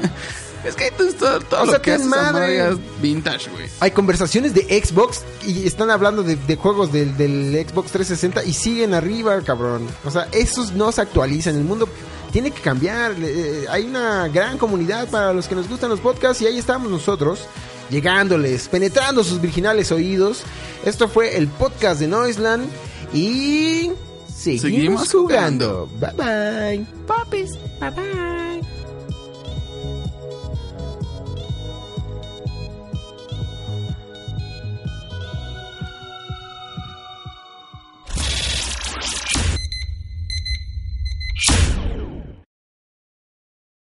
Es que iTunes todo, todo
O
lo
sea,
que
ten
madre. es vintage, güey.
Hay conversaciones de Xbox y están hablando de, de juegos del, del Xbox 360 y siguen arriba, cabrón. O sea, esos no se actualizan. El mundo tiene que cambiar. Eh, hay una gran comunidad para los que nos gustan los podcasts y ahí estamos nosotros. Llegándoles, penetrando sus virginales oídos. Esto fue el podcast de Noisland y seguimos,
Seguimos
jugando. Bye bye.
Popis, bye bye.